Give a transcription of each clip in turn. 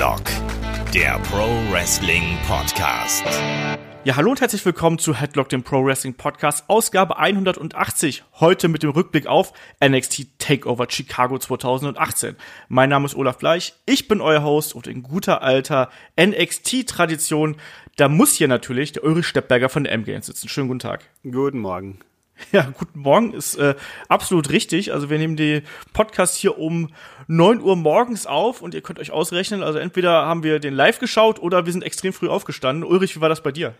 Headlock, der Pro Wrestling Podcast. Ja, hallo und herzlich willkommen zu Headlock, dem Pro Wrestling Podcast, Ausgabe 180. Heute mit dem Rückblick auf NXT Takeover Chicago 2018. Mein Name ist Olaf Bleich, ich bin euer Host und in guter alter NXT-Tradition, da muss hier natürlich der Ulrich Steppberger von der MGN sitzen. Schönen guten Tag. Guten Morgen. Ja, guten Morgen ist äh, absolut richtig. Also wir nehmen die Podcast hier um neun Uhr morgens auf und ihr könnt euch ausrechnen, also entweder haben wir den live geschaut oder wir sind extrem früh aufgestanden. Ulrich, wie war das bei dir?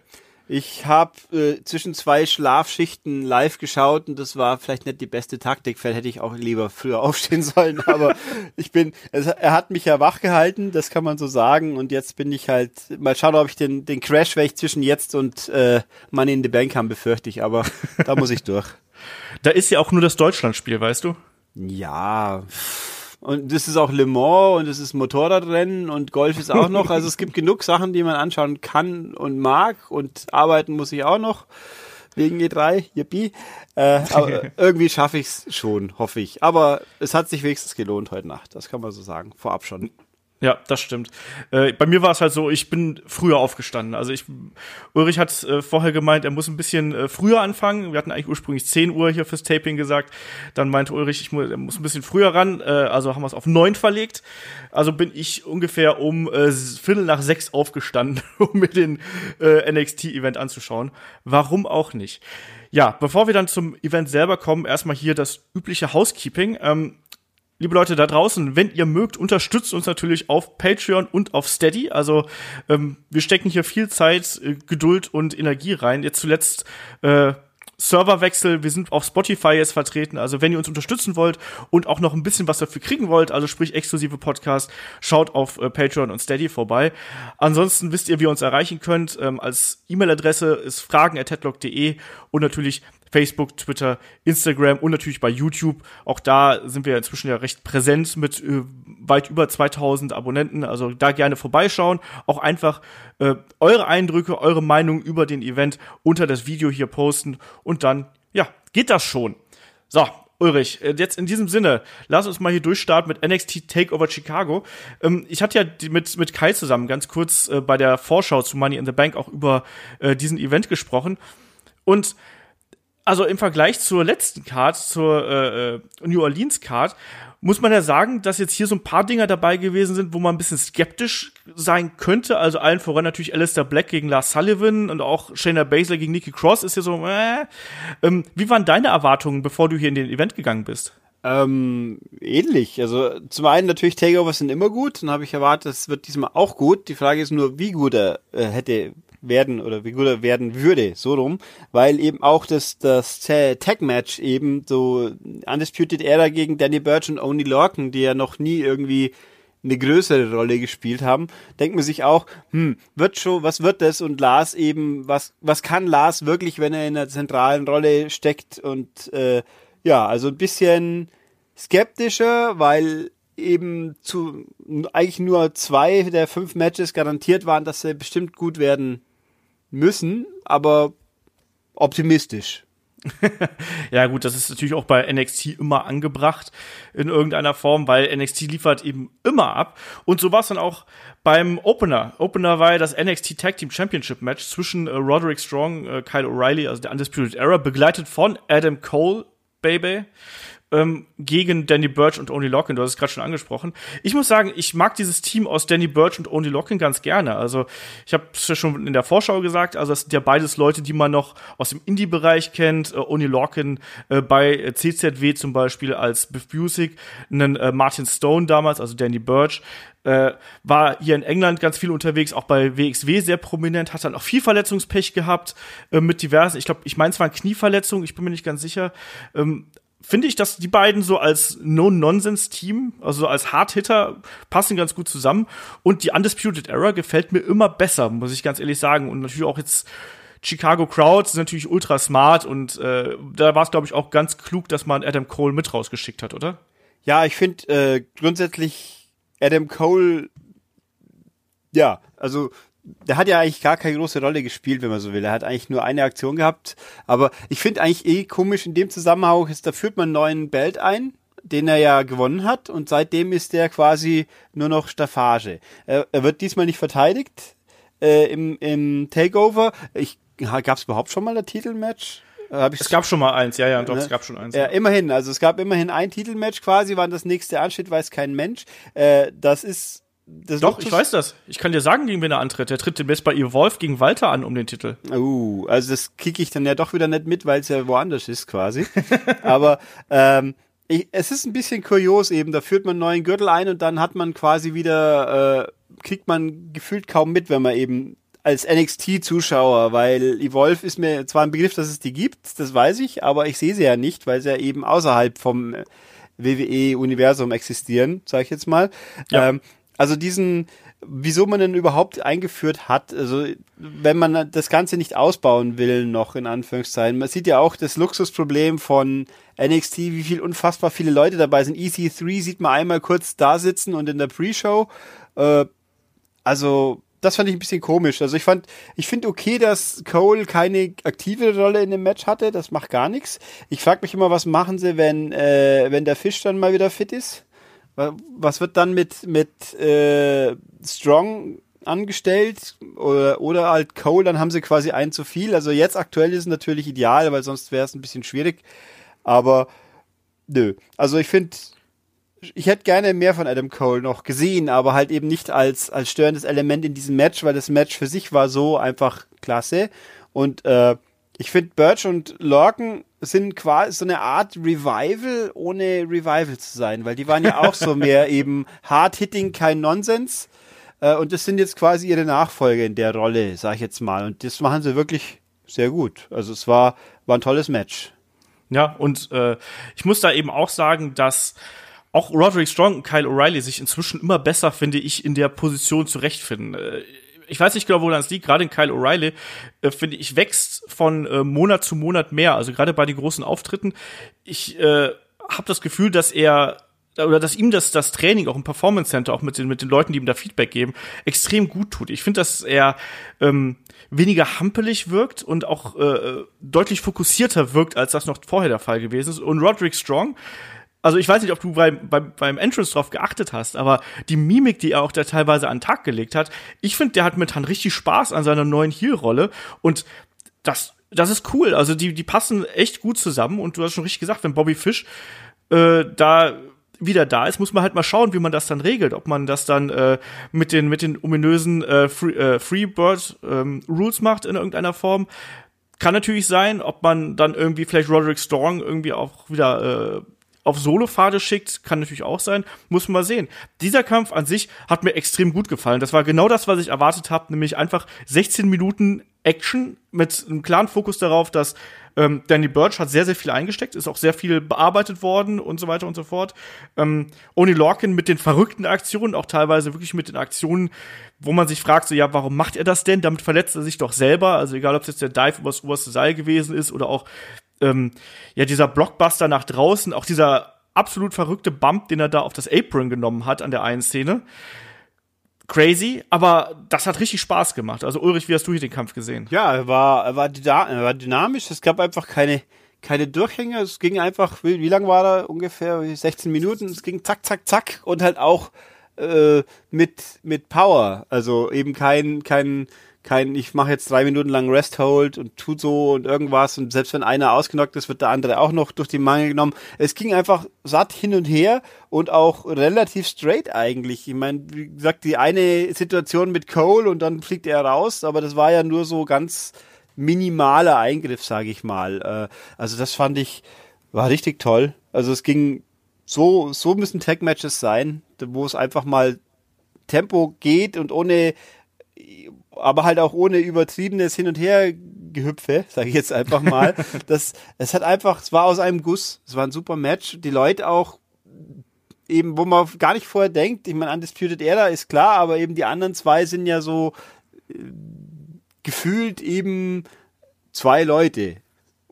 Ich habe äh, zwischen zwei Schlafschichten live geschaut und das war vielleicht nicht die beste Taktik. Vielleicht hätte ich auch lieber früher aufstehen sollen. Aber ich bin, es, er hat mich ja wach gehalten, das kann man so sagen. Und jetzt bin ich halt, mal schauen, ob ich den, den Crash, welchen ich zwischen jetzt und äh, Money in the Bank haben, befürchte ich. Aber da muss ich durch. Da ist ja auch nur das Deutschlandspiel, weißt du? Ja. Und das ist auch Le Mans und es ist Motorradrennen und Golf ist auch noch. Also es gibt genug Sachen, die man anschauen kann und mag und arbeiten muss ich auch noch wegen E3, yippie. Äh, aber irgendwie schaffe ich es schon, hoffe ich. Aber es hat sich wenigstens gelohnt heute Nacht, das kann man so sagen, vorab schon. Ja, das stimmt. Äh, bei mir war es halt so, ich bin früher aufgestanden. Also ich, Ulrich hat äh, vorher gemeint, er muss ein bisschen äh, früher anfangen. Wir hatten eigentlich ursprünglich 10 Uhr hier fürs Taping gesagt. Dann meinte Ulrich, ich muss, er muss ein bisschen früher ran. Äh, also haben wir es auf neun verlegt. Also bin ich ungefähr um äh, Viertel nach sechs aufgestanden, um mir den äh, NXT-Event anzuschauen. Warum auch nicht? Ja, bevor wir dann zum Event selber kommen, erstmal hier das übliche Housekeeping. Ähm, liebe Leute da draußen, wenn ihr mögt, unterstützt uns natürlich auf Patreon und auf Steady. Also ähm, wir stecken hier viel Zeit, äh, Geduld und Energie rein. Jetzt zuletzt äh, Serverwechsel, wir sind auf Spotify jetzt vertreten. Also wenn ihr uns unterstützen wollt und auch noch ein bisschen was dafür kriegen wollt, also sprich exklusive Podcast, schaut auf äh, Patreon und Steady vorbei. Ansonsten wisst ihr, wie ihr uns erreichen könnt. Ähm, als E-Mail-Adresse ist fragen.headlock.de und natürlich Facebook, Twitter, Instagram und natürlich bei YouTube. Auch da sind wir inzwischen ja recht präsent mit äh, weit über 2000 Abonnenten. Also da gerne vorbeischauen. Auch einfach äh, eure Eindrücke, eure Meinung über den Event unter das Video hier posten und dann, ja, geht das schon. So, Ulrich, äh, jetzt in diesem Sinne, lass uns mal hier durchstarten mit NXT Takeover Chicago. Ähm, ich hatte ja mit, mit Kai zusammen ganz kurz äh, bei der Vorschau zu Money in the Bank auch über äh, diesen Event gesprochen. Und also im Vergleich zur letzten Card, zur äh, äh, New Orleans Card, muss man ja sagen, dass jetzt hier so ein paar Dinger dabei gewesen sind, wo man ein bisschen skeptisch sein könnte. Also allen voran natürlich Alistair Black gegen Lars Sullivan und auch Shayna Baszler gegen Nikki Cross ist ja so, äh. Ähm, wie waren deine Erwartungen, bevor du hier in den Event gegangen bist? Ähm, ähnlich. Also zum einen natürlich Takeovers sind immer gut. Dann habe ich erwartet, es wird diesmal auch gut. Die Frage ist nur, wie gut er äh, hätte werden oder wie gut er werden würde, so rum, weil eben auch das, das Tag-Match eben so Undisputed Era gegen Danny Burch und Oni Lorcan, die ja noch nie irgendwie eine größere Rolle gespielt haben, denkt man sich auch, hm, wird schon, was wird das? Und Lars eben, was, was kann Lars wirklich, wenn er in einer zentralen Rolle steckt? Und äh, ja, also ein bisschen skeptischer, weil eben zu eigentlich nur zwei der fünf Matches garantiert waren, dass sie bestimmt gut werden müssen, aber optimistisch. ja, gut, das ist natürlich auch bei NXT immer angebracht in irgendeiner Form, weil NXT liefert eben immer ab. Und so war es dann auch beim Opener. Opener war ja das NXT Tag Team Championship Match zwischen äh, Roderick Strong, äh, Kyle O'Reilly, also der Undisputed Era, begleitet von Adam Cole, Baby ähm, gegen Danny Birch und Only Lockin. Du hast es gerade schon angesprochen. Ich muss sagen, ich mag dieses Team aus Danny Birch und Only Lockin ganz gerne. Also ich habe es ja schon in der Vorschau gesagt. Also das sind ja beides Leute, die man noch aus dem Indie-Bereich kennt. Äh, Only Lockin äh, bei CZW zum Beispiel als Biff Busick, einen äh, Martin Stone damals, also Danny Birch. Äh, war hier in England ganz viel unterwegs, auch bei WXW sehr prominent, hat dann auch viel Verletzungspech gehabt äh, mit diversen, ich glaube, ich meine, es waren Knieverletzungen, ich bin mir nicht ganz sicher, ähm, finde ich, dass die beiden so als No-Nonsense-Team, also als Hard-Hitter, passen ganz gut zusammen. Und die Undisputed Era gefällt mir immer besser, muss ich ganz ehrlich sagen. Und natürlich auch jetzt Chicago Crowd ist natürlich ultra smart und äh, da war es, glaube ich, auch ganz klug, dass man Adam Cole mit rausgeschickt hat, oder? Ja, ich finde äh, grundsätzlich Adam Cole, ja, also der hat ja eigentlich gar keine große Rolle gespielt, wenn man so will. Er hat eigentlich nur eine Aktion gehabt. Aber ich finde eigentlich eh komisch in dem Zusammenhang ist, da führt man einen neuen Belt ein, den er ja gewonnen hat und seitdem ist der quasi nur noch Staffage. Er, er wird diesmal nicht verteidigt äh, im, im Takeover. Gab es überhaupt schon mal ein Titelmatch? Es gab schon mal eins, ja, ja, doch, ne? es gab schon eins. Ja, immerhin, also es gab immerhin ein Titelmatch quasi, wann das nächste ansteht, weiß kein Mensch. Äh, das ist das Doch, ich weiß das. Ich kann dir sagen, gegen wen er antritt. Er tritt demnächst bei Evolve gegen Walter an um den Titel. Uh, also das kicke ich dann ja doch wieder nicht mit, weil es ja woanders ist quasi. Aber ähm, ich, es ist ein bisschen kurios eben. Da führt man einen neuen Gürtel ein und dann hat man quasi wieder, äh, kriegt man gefühlt kaum mit, wenn man eben als NXT-Zuschauer, weil Evolve ist mir zwar ein Begriff, dass es die gibt, das weiß ich, aber ich sehe sie ja nicht, weil sie ja eben außerhalb vom WWE-Universum existieren, sage ich jetzt mal. Ja. Ähm, also diesen, wieso man denn überhaupt eingeführt hat, also wenn man das Ganze nicht ausbauen will, noch in Anführungszeichen. Man sieht ja auch das Luxusproblem von NXT, wie viel unfassbar viele Leute dabei sind. EC3 sieht man einmal kurz da sitzen und in der Pre-Show. Äh, also das fand ich ein bisschen komisch. Also ich fand, ich finde okay, dass Cole keine aktive Rolle in dem Match hatte. Das macht gar nichts. Ich frage mich immer, was machen sie, wenn äh, wenn der Fisch dann mal wieder fit ist? Was wird dann mit, mit äh, Strong angestellt oder, oder halt Cole, dann haben sie quasi ein zu viel. Also jetzt aktuell ist es natürlich ideal, weil sonst wäre es ein bisschen schwierig. Aber nö. Also ich finde, ich hätte gerne mehr von Adam Cole noch gesehen, aber halt eben nicht als, als störendes Element in diesem Match, weil das Match für sich war so einfach klasse. Und äh, ich finde, Birch und Lorcan sind quasi so eine Art Revival, ohne Revival zu sein, weil die waren ja auch so mehr eben hard-hitting, kein Nonsens. Äh, und das sind jetzt quasi ihre Nachfolger in der Rolle, sag ich jetzt mal. Und das machen sie wirklich sehr gut. Also es war, war ein tolles Match. Ja, und äh, ich muss da eben auch sagen, dass auch Roderick Strong und Kyle O'Reilly sich inzwischen immer besser, finde ich, in der Position zurechtfinden. Äh, ich weiß nicht genau, wo das liegt, gerade in Kyle O'Reilly, äh, finde ich, wächst von äh, Monat zu Monat mehr. Also gerade bei den großen Auftritten. Ich äh, habe das Gefühl, dass er oder dass ihm das, das Training auch im Performance Center, auch mit den, mit den Leuten, die ihm da Feedback geben, extrem gut tut. Ich finde, dass er ähm, weniger hampelig wirkt und auch äh, deutlich fokussierter wirkt, als das noch vorher der Fall gewesen ist. Und Roderick Strong also ich weiß nicht, ob du beim, beim, beim Entrance drauf geachtet hast, aber die Mimik, die er auch da teilweise an den Tag gelegt hat, ich finde, der hat mit Han richtig Spaß an seiner neuen Heel-Rolle und das, das ist cool. Also die, die passen echt gut zusammen und du hast schon richtig gesagt, wenn Bobby Fish äh, da wieder da ist, muss man halt mal schauen, wie man das dann regelt. Ob man das dann äh, mit den mit den ominösen äh, Free, äh, Freebird ähm, Rules macht in irgendeiner Form. Kann natürlich sein, ob man dann irgendwie vielleicht Roderick Strong irgendwie auch wieder äh, auf Solopfade schickt, kann natürlich auch sein, muss man mal sehen. Dieser Kampf an sich hat mir extrem gut gefallen. Das war genau das, was ich erwartet habe, nämlich einfach 16 Minuten Action mit einem klaren Fokus darauf, dass ähm, Danny Birch hat sehr, sehr viel eingesteckt, ist auch sehr viel bearbeitet worden und so weiter und so fort. Ähm, Oni Lorkin mit den verrückten Aktionen, auch teilweise wirklich mit den Aktionen, wo man sich fragt, so, ja, warum macht er das denn? Damit verletzt er sich doch selber. Also egal, ob es jetzt der Dive übers oberste Seil gewesen ist oder auch ähm, ja, dieser Blockbuster nach draußen, auch dieser absolut verrückte Bump, den er da auf das Apron genommen hat an der einen Szene. Crazy, aber das hat richtig Spaß gemacht. Also Ulrich, wie hast du hier den Kampf gesehen? Ja, er war, er war, er war dynamisch. Es gab einfach keine, keine Durchhänge. Es ging einfach, wie, wie lang war er? Ungefähr 16 Minuten. Es ging zack, zack, zack und halt auch äh, mit, mit Power. Also eben kein, kein, kein, ich mache jetzt drei Minuten lang Rest Hold und tut so und irgendwas und selbst wenn einer ausgenockt ist, wird der andere auch noch durch die Mangel genommen. Es ging einfach satt hin und her und auch relativ straight eigentlich. Ich meine, wie gesagt, die eine Situation mit Cole und dann fliegt er raus, aber das war ja nur so ganz minimaler Eingriff, sage ich mal. Äh, also das fand ich, war richtig toll. Also es ging so, so müssen Tag-Matches sein, wo es einfach mal Tempo geht und ohne aber halt auch ohne übertriebenes Hin- und Her-Gehüpfe, sage ich jetzt einfach mal. das, es hat einfach, es war aus einem Guss, es war ein super Match. Die Leute auch eben, wo man gar nicht vorher denkt, ich meine, Undisputed Era ist klar, aber eben die anderen zwei sind ja so äh, gefühlt eben zwei Leute.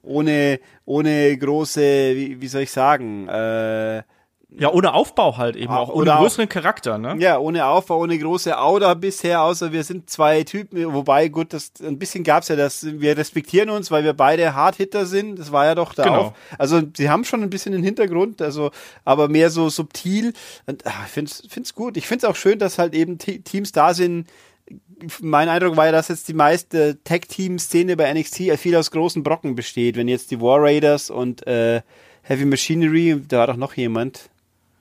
Ohne, ohne große, wie, wie soll ich sagen, äh, Ja, ohne Aufbau halt eben auch, ohne auch- größeren Charakter, ne? Ja, ohne Aufbau, ohne große Auda bisher, außer wir sind zwei Typen, wobei, gut, das, ein bisschen gab's ja das, wir respektieren uns, weil wir beide Hardhitter sind, das war ja doch da Genau. auch. Also, sie haben schon ein bisschen den Hintergrund, also, aber mehr so subtil. Und, ach, ich find's, find's gut. Ich find's auch schön, dass halt eben Te- Teams da sind, mein Eindruck war ja, dass jetzt die meiste Tag-Team-Szene bei NXT viel aus großen Brocken besteht. Wenn jetzt die War Raiders und äh, Heavy Machinery, da war doch noch jemand,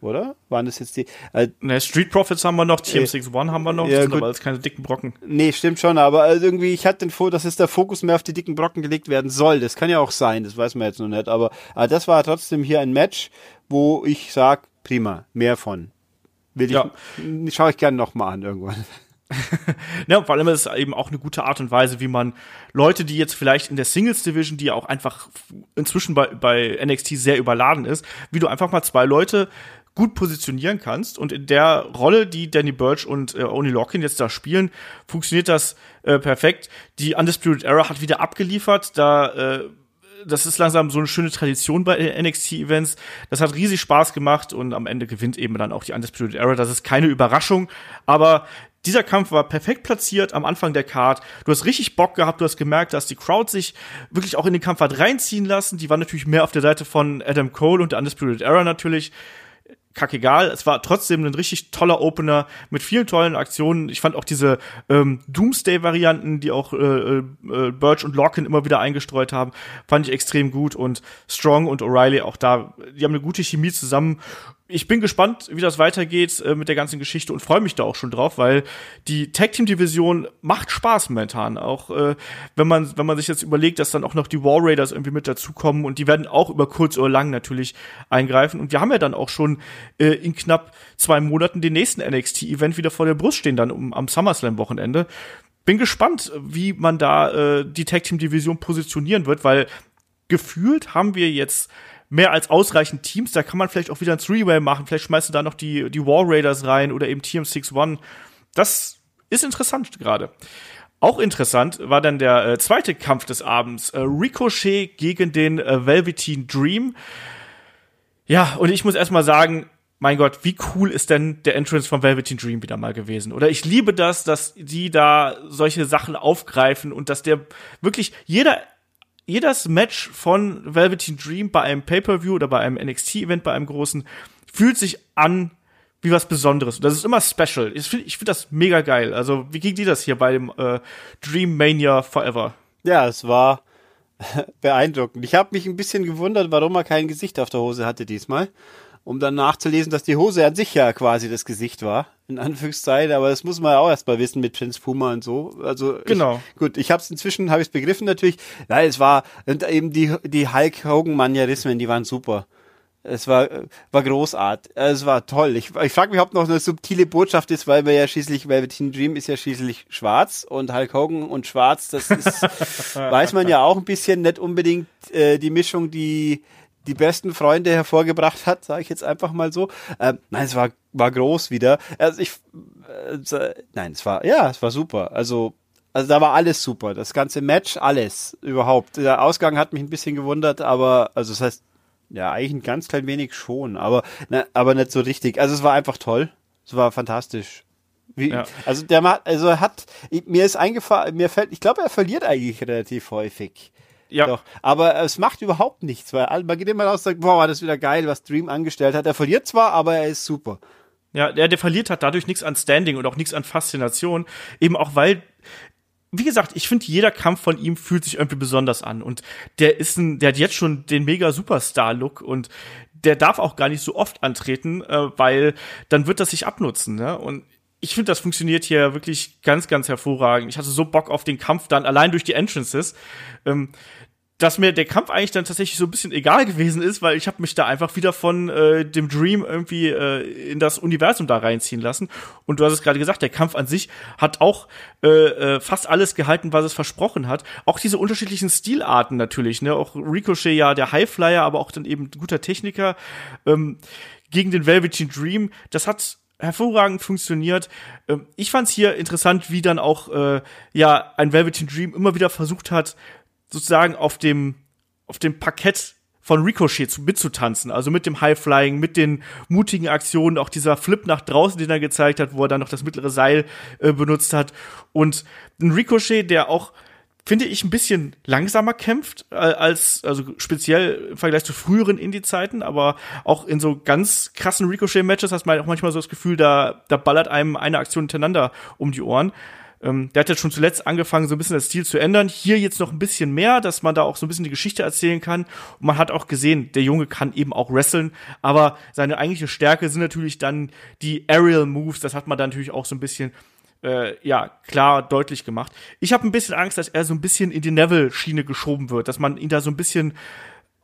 oder? Waren das jetzt die? Äh, Ne, Street Profits haben wir noch, TM61 haben wir noch, Ja, das sind gut. aber alles keine dicken Brocken. nee, stimmt schon, aber also irgendwie, ich hatte den Vor, dass jetzt der Fokus mehr auf die dicken Brocken gelegt werden soll. Das kann ja auch sein, das weiß man jetzt noch nicht. Aber, aber das war trotzdem hier ein Match, wo ich sag, prima, mehr von. Will ich, Ja. schaue ich gerne nochmal an irgendwann. Ja, vor allem ist es eben auch eine gute Art und Weise, wie man Leute, die jetzt vielleicht in der Singles Division, die ja auch einfach inzwischen bei, bei NXT sehr überladen ist, wie du einfach mal zwei Leute gut positionieren kannst. Und in der Rolle, die Danny Birch und äh, Oni Lockin jetzt da spielen, funktioniert das äh, perfekt. Die Undisputed Era hat wieder abgeliefert. Da äh, das ist langsam so eine schöne Tradition bei NXT-Events. Das hat riesig Spaß gemacht und am Ende gewinnt eben dann auch die Undisputed Era. Das ist keine Überraschung, aber dieser Kampf war perfekt platziert am Anfang der Card. Du hast richtig Bock gehabt, du hast gemerkt, dass die Crowd sich wirklich auch in den Kampf hat reinziehen lassen. Die war natürlich mehr auf der Seite von Adam Cole und der Undisputed Era natürlich kackegal. Es war trotzdem ein richtig toller Opener mit vielen tollen Aktionen. Ich fand auch diese ähm, Doomsday-Varianten, die auch äh, äh, Birch und Lorcan immer wieder eingestreut haben, fand ich extrem gut. Und Strong und O'Reilly auch da, die haben eine gute Chemie zusammen. Ich bin gespannt, wie das weitergeht äh, mit der ganzen Geschichte und freue mich da auch schon drauf, weil die Tag Team Division macht Spaß momentan. Auch äh, wenn man wenn man sich jetzt überlegt, dass dann auch noch die War Raiders irgendwie mit dazukommen und die werden auch über kurz oder lang natürlich eingreifen. Und wir haben ja dann auch schon äh, in knapp zwei Monaten den nächsten NXT Event wieder vor der Brust stehen, dann um, am SummerSlam Wochenende. Bin gespannt, wie man da äh, die Tag Team Division positionieren wird, weil gefühlt haben wir jetzt mehr als ausreichend Teams. Da kann man vielleicht auch wieder ein Three-Way machen. Vielleicht schmeißt du da noch die, die War Raiders rein oder eben TM61. Das ist interessant gerade. Auch interessant war dann der äh, zweite Kampf des Abends. Äh, Ricochet gegen den äh, Velveteen Dream. Ja, und ich muss erstmal sagen, mein Gott, wie cool ist denn der Entrance von Velveteen Dream wieder mal gewesen? Oder ich liebe das, dass die da solche Sachen aufgreifen und dass der wirklich jeder jedes Match von Velveteen Dream bei einem Pay-per-View oder bei einem NXT-Event, bei einem großen, fühlt sich an wie was Besonderes. Und das ist immer special. Ich finde ich find das mega geil. Also, wie ging dir das hier bei dem äh, Dream Mania Forever? Ja, es war beeindruckend. Ich habe mich ein bisschen gewundert, warum er kein Gesicht auf der Hose hatte diesmal. Um dann nachzulesen, dass die Hose an sich ja quasi das Gesicht war, in Anführungszeichen, aber das muss man ja auch erst mal wissen mit Prince Puma und so. Also Genau. Ich, gut, ich habe es inzwischen, habe ich es begriffen natürlich. Nein, es war und eben die die Hulk Hogan Manierismen, die waren super. Es war war großartig. Es war toll. Ich, ich frage mich, ob noch eine subtile Botschaft ist, weil wir ja schließlich Velveteen Dream ist ja schließlich schwarz und Hulk Hogan und schwarz, das ist weiß man ja auch ein bisschen nicht unbedingt äh, die Mischung, die die besten Freunde hervorgebracht hat, sage ich jetzt einfach mal so. Ähm, nein, es war war groß wieder. Also ich äh, nein, es war ja, es war super. Also also da war alles super. Das ganze Match, alles überhaupt. Der Ausgang hat mich ein bisschen gewundert, aber also das heißt ja, eigentlich ein ganz klein wenig schon, aber ne, aber nicht so richtig. Also es war einfach toll. Es war fantastisch. Wie, Ja. Also der macht, also er hat mir ist eingefallen, mir fällt, ich glaube, er verliert eigentlich relativ häufig. Ja, Doch, aber es macht überhaupt nichts, weil man geht immer raus und sagt, boah, war das wieder geil, was Dream angestellt hat. Er verliert zwar, aber er ist super. Ja, der, der verliert hat dadurch nichts an Standing und auch nichts an Faszination. Eben auch weil, wie gesagt, ich finde, jeder Kampf von ihm fühlt sich irgendwie besonders an. Und der ist ein, der hat jetzt schon den mega Superstar-Look und der darf auch gar nicht so oft antreten, äh, weil dann wird das sich abnutzen, ne? Und ich finde, das funktioniert hier wirklich ganz, ganz hervorragend. Ich hatte so Bock auf den Kampf dann allein durch die Entrances. Ähm, dass mir der Kampf eigentlich dann tatsächlich so ein bisschen egal gewesen ist, weil ich habe mich da einfach wieder von äh, dem Dream irgendwie äh, in das Universum da reinziehen lassen. Und du hast es gerade gesagt, der Kampf an sich hat auch äh, äh, fast alles gehalten, was es versprochen hat. Auch diese unterschiedlichen Stilarten natürlich, ne? Auch Ricochet ja der Highflyer, aber auch dann eben guter Techniker ähm, gegen den Velveteen Dream. Das hat hervorragend funktioniert. Ähm, ich fand's hier interessant, wie dann auch äh, ja ein Velveteen Dream immer wieder versucht hat, sozusagen auf dem auf dem Parkett von Ricochet zu, mitzutanzen, also mit dem High-Flying, mit den mutigen Aktionen, auch dieser Flip nach draußen, den er gezeigt hat, wo er dann noch das mittlere Seil äh, benutzt hat und ein Ricochet, der auch finde ich, ein bisschen langsamer kämpft äh, als, also speziell im Vergleich zu früheren Indie-Zeiten, aber auch in so ganz krassen Ricochet-Matches hast man auch manchmal so das Gefühl, da, da ballert einem eine Aktion hintereinander um die Ohren. Ähm, der hat jetzt schon zuletzt angefangen, so ein bisschen das Stil zu ändern. Hier jetzt noch ein bisschen mehr, dass man da auch so ein bisschen die Geschichte erzählen kann. Und man hat auch gesehen, der Junge kann eben auch wresteln, aber seine eigentliche Stärke sind natürlich dann die Aerial Moves. Das hat man dann natürlich auch so ein bisschen äh, ja, klar deutlich gemacht. Ich habe ein bisschen Angst, dass er so ein bisschen in die Neville-Schiene geschoben wird, dass man ihn da so ein bisschen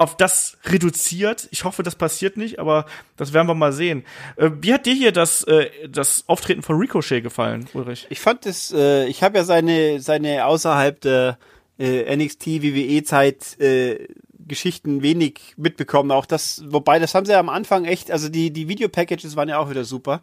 auf das reduziert. Ich hoffe, das passiert nicht, aber das werden wir mal sehen. Äh, wie hat dir hier das, äh, das Auftreten von Ricochet gefallen, Ulrich? Ich fand es, äh, ich habe ja seine, seine außerhalb der äh, NXT WWE Zeit äh, Geschichten wenig mitbekommen. Auch das, wobei das haben sie ja am Anfang echt, also die die Video Packages waren ja auch wieder super.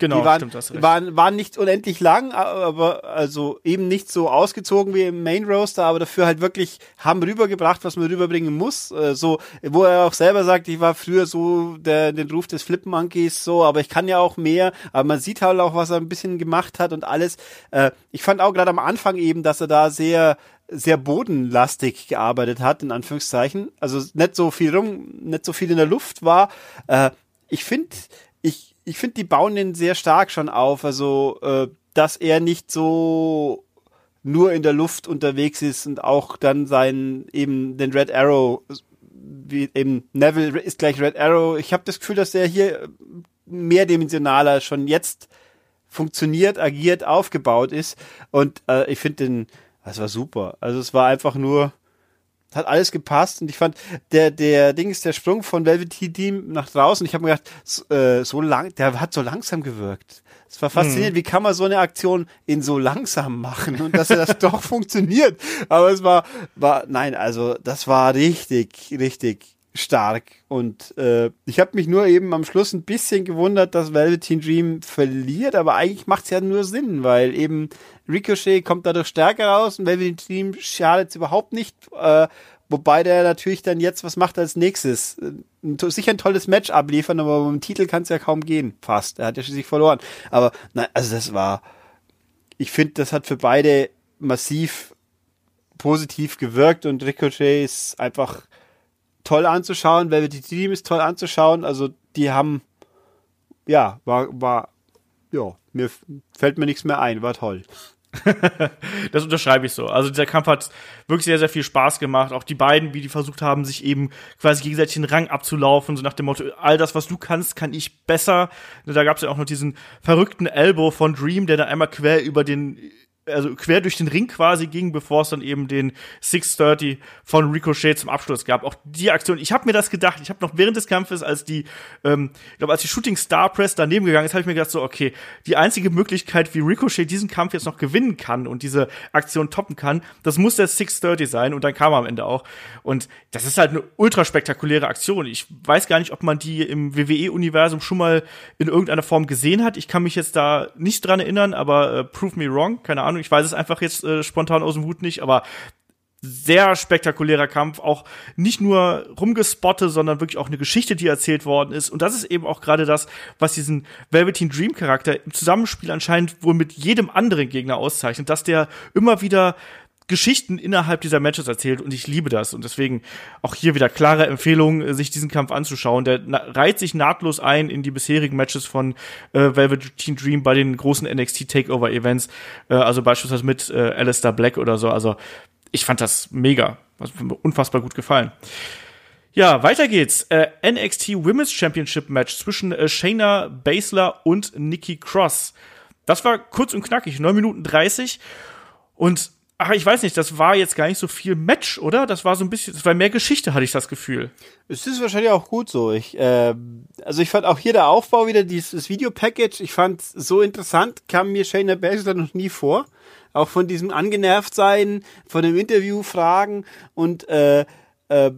Genau, die waren, stimmt, recht. waren, waren nicht unendlich lang, aber also eben nicht so ausgezogen wie im Main Roaster, aber dafür halt wirklich haben rübergebracht, was man rüberbringen muss. Äh, so, wo er auch selber sagt, ich war früher so der, den Ruf des Flip Monkeys, so, aber ich kann ja auch mehr, aber man sieht halt auch, was er ein bisschen gemacht hat und alles. Äh, ich fand auch gerade am Anfang eben, dass er da sehr sehr bodenlastig gearbeitet hat, in Anführungszeichen. Also nicht so viel rum, nicht so viel in der Luft war. Äh, ich finde, ich, ich finde, die bauen den sehr stark schon auf. Also, äh, dass er nicht so nur in der Luft unterwegs ist und auch dann seinen eben den Red Arrow wie eben Neville ist gleich Red Arrow. Ich habe das Gefühl, dass der hier mehrdimensionaler schon jetzt funktioniert, agiert, aufgebaut ist und äh, ich finde den, das war super. Also es war einfach nur hat alles gepasst und ich fand der der Ding ist der Sprung von Velveteen Team nach draußen. Ich habe mir gedacht, so, äh, so lang, der hat so langsam gewirkt. Es war faszinierend, mhm. wie kann man so eine Aktion in so langsam machen und dass er das doch funktioniert. Aber es war war nein, also das war richtig richtig stark und äh, ich habe mich nur eben am Schluss ein bisschen gewundert, dass Velveteen Dream verliert, aber eigentlich macht es ja nur Sinn, weil eben Ricochet kommt dadurch stärker raus und Velveteen Dream schadet es überhaupt nicht, äh, wobei der natürlich dann jetzt was macht als nächstes. Sicher ein tolles Match abliefern, aber beim Titel kann es ja kaum gehen, fast. Er hat ja schließlich verloren. Aber nein, also das war, ich finde, das hat für beide massiv positiv gewirkt und Ricochet ist einfach toll anzuschauen, Velvet Team ist toll anzuschauen. Also die haben, ja, war, war, ja, mir fällt mir nichts mehr ein, war toll. Das unterschreibe ich so. Also dieser Kampf hat wirklich sehr, sehr viel Spaß gemacht. Auch die beiden, wie die versucht haben, sich eben quasi gegenseitig den Rang abzulaufen, so nach dem Motto, all das, was du kannst, kann ich besser. Da gab es ja auch noch diesen verrückten Elbow von Dream, der dann einmal quer über den also quer durch den Ring quasi ging, bevor es dann eben den 630 von Ricochet zum Abschluss gab. Auch die Aktion, ich habe mir das gedacht, ich habe noch während des Kampfes, als die, ähm, ich glaube, als die Shooting Star Press daneben gegangen ist, habe ich mir gedacht, so, okay, die einzige Möglichkeit, wie Ricochet diesen Kampf jetzt noch gewinnen kann und diese Aktion toppen kann, das muss der 630 sein und dann kam er am Ende auch. Und das ist halt eine ultra spektakuläre Aktion. Ich weiß gar nicht, ob man die im WWE-Universum schon mal in irgendeiner Form gesehen hat. Ich kann mich jetzt da nicht dran erinnern, aber äh, prove me wrong, keine Ahnung. Ich weiß es einfach jetzt äh, spontan aus dem Hut nicht, aber sehr spektakulärer Kampf, auch nicht nur rumgespotte, sondern wirklich auch eine Geschichte, die erzählt worden ist. Und das ist eben auch gerade das, was diesen Velveteen Dream Charakter im Zusammenspiel anscheinend wohl mit jedem anderen Gegner auszeichnet, dass der immer wieder Geschichten innerhalb dieser Matches erzählt und ich liebe das und deswegen auch hier wieder klare Empfehlung, äh, sich diesen Kampf anzuschauen. Der reiht sich nahtlos ein in die bisherigen Matches von äh, Velvet Teen Dream bei den großen NXT Takeover Events, äh, also beispielsweise mit äh, Alistair Black oder so. Also ich fand das mega, also unfassbar gut gefallen. Ja, weiter geht's. Äh, NXT Women's Championship Match zwischen äh, Shayna Baszler und Nikki Cross. Das war kurz und knackig, 9 Minuten 30 und Ach, ich weiß nicht, das war jetzt gar nicht so viel Match, oder? Das war so ein bisschen, das war mehr Geschichte, hatte ich das Gefühl. Es ist wahrscheinlich auch gut so. Ich, äh, also ich fand auch hier der Aufbau wieder, dieses Videopackage, ich fand so interessant, kam mir Shayna Baszler noch nie vor. Auch von diesem angenervt sein, von dem Interview fragen und äh, äh,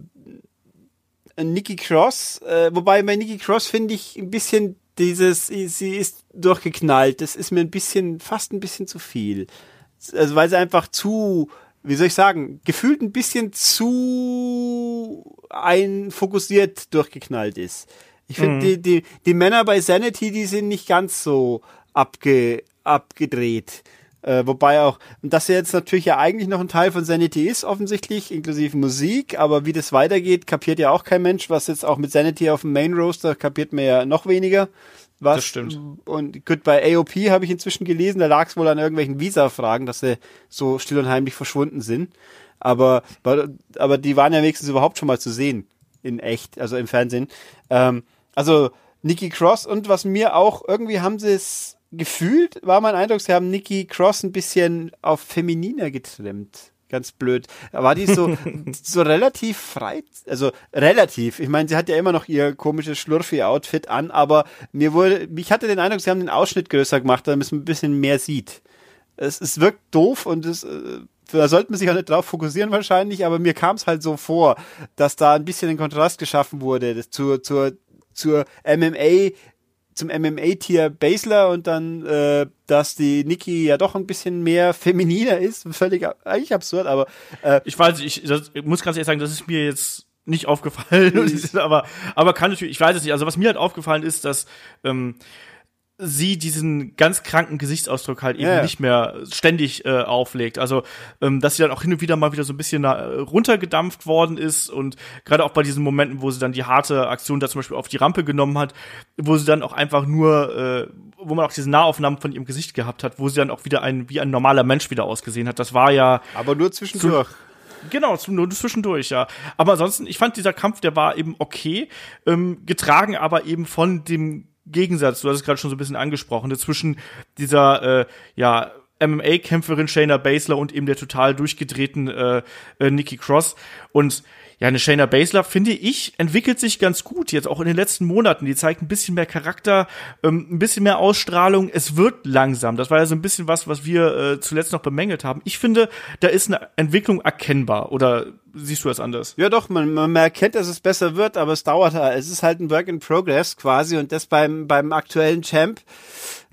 Nikki Cross, äh, wobei bei Nikki Cross finde ich ein bisschen dieses, sie ist durchgeknallt, das ist mir ein bisschen, fast ein bisschen zu viel also weil sie einfach zu, wie soll ich sagen, gefühlt ein bisschen zu ein fokussiert durchgeknallt ist. Ich finde, mhm. die, die, die Männer bei Sanity, die sind nicht ganz so abge, abgedreht. Äh, wobei auch, dass er jetzt natürlich ja eigentlich noch ein Teil von Sanity ist, offensichtlich, inklusive Musik, aber wie das weitergeht, kapiert ja auch kein Mensch, was jetzt auch mit Sanity auf dem Main Roaster kapiert man ja noch weniger. Was, das stimmt. Und gut, bei AOP habe ich inzwischen gelesen, da lag es wohl an irgendwelchen Visa-Fragen, dass sie so still und heimlich verschwunden sind. Aber, aber die waren ja wenigstens überhaupt schon mal zu sehen. In echt, also im Fernsehen. Ähm, also Nikki Cross und was mir auch, irgendwie haben sie es gefühlt, war mein Eindruck, sie haben Nikki Cross ein bisschen auf femininer getrimmt ganz blöd. War die so, so relativ frei, also relativ. Ich meine, sie hat ja immer noch ihr komisches Schlurfi-Outfit an, aber mir wurde, ich hatte den Eindruck, sie haben den Ausschnitt größer gemacht, damit man ein bisschen mehr sieht. Es, es wirkt doof und es, äh, da sollte man sich auch nicht drauf fokussieren wahrscheinlich, aber mir kam es halt so vor, dass da ein bisschen ein Kontrast geschaffen wurde zur, zur, zur MMA zum MMA-Tier Basler und dann, äh, dass die Nikki ja doch ein bisschen mehr femininer ist. Völlig eigentlich absurd, aber äh, ich weiß, ich, das, ich muss ganz ehrlich sagen, das ist mir jetzt nicht aufgefallen, mhm. aber aber kann natürlich, ich weiß es nicht. Also was mir halt aufgefallen ist, dass ähm, sie diesen ganz kranken Gesichtsausdruck halt eben ja. nicht mehr ständig äh, auflegt. Also, ähm, dass sie dann auch hin und wieder mal wieder so ein bisschen äh, runtergedampft worden ist und gerade auch bei diesen Momenten, wo sie dann die harte Aktion da zum Beispiel auf die Rampe genommen hat, wo sie dann auch einfach nur, äh, wo man auch diese Nahaufnahmen von ihrem Gesicht gehabt hat, wo sie dann auch wieder ein, wie ein normaler Mensch wieder ausgesehen hat. Das war ja. Aber nur zwischendurch. Zu, Genau, nur zwischendurch, ja. Aber ansonsten, ich fand dieser Kampf, der war eben okay, ähm, getragen aber eben von dem Gegensatz, du hast es gerade schon so ein bisschen angesprochen, zwischen dieser äh, ja MMA-Kämpferin Shayna Baszler und eben der total durchgedrehten äh, äh, Nikki Cross. Und ja, eine Shayna Baszler, finde ich, entwickelt sich ganz gut jetzt auch in den letzten Monaten. Die zeigt ein bisschen mehr Charakter, ähm, ein bisschen mehr Ausstrahlung. Es wird langsam. Das war ja so ein bisschen was, was wir äh, zuletzt noch bemängelt haben. Ich finde, da ist eine Entwicklung erkennbar. Oder siehst du das anders? Ja, doch, man, man erkennt, dass es besser wird, aber es dauert halt. Es ist halt ein Work in Progress quasi und das beim, beim aktuellen Champ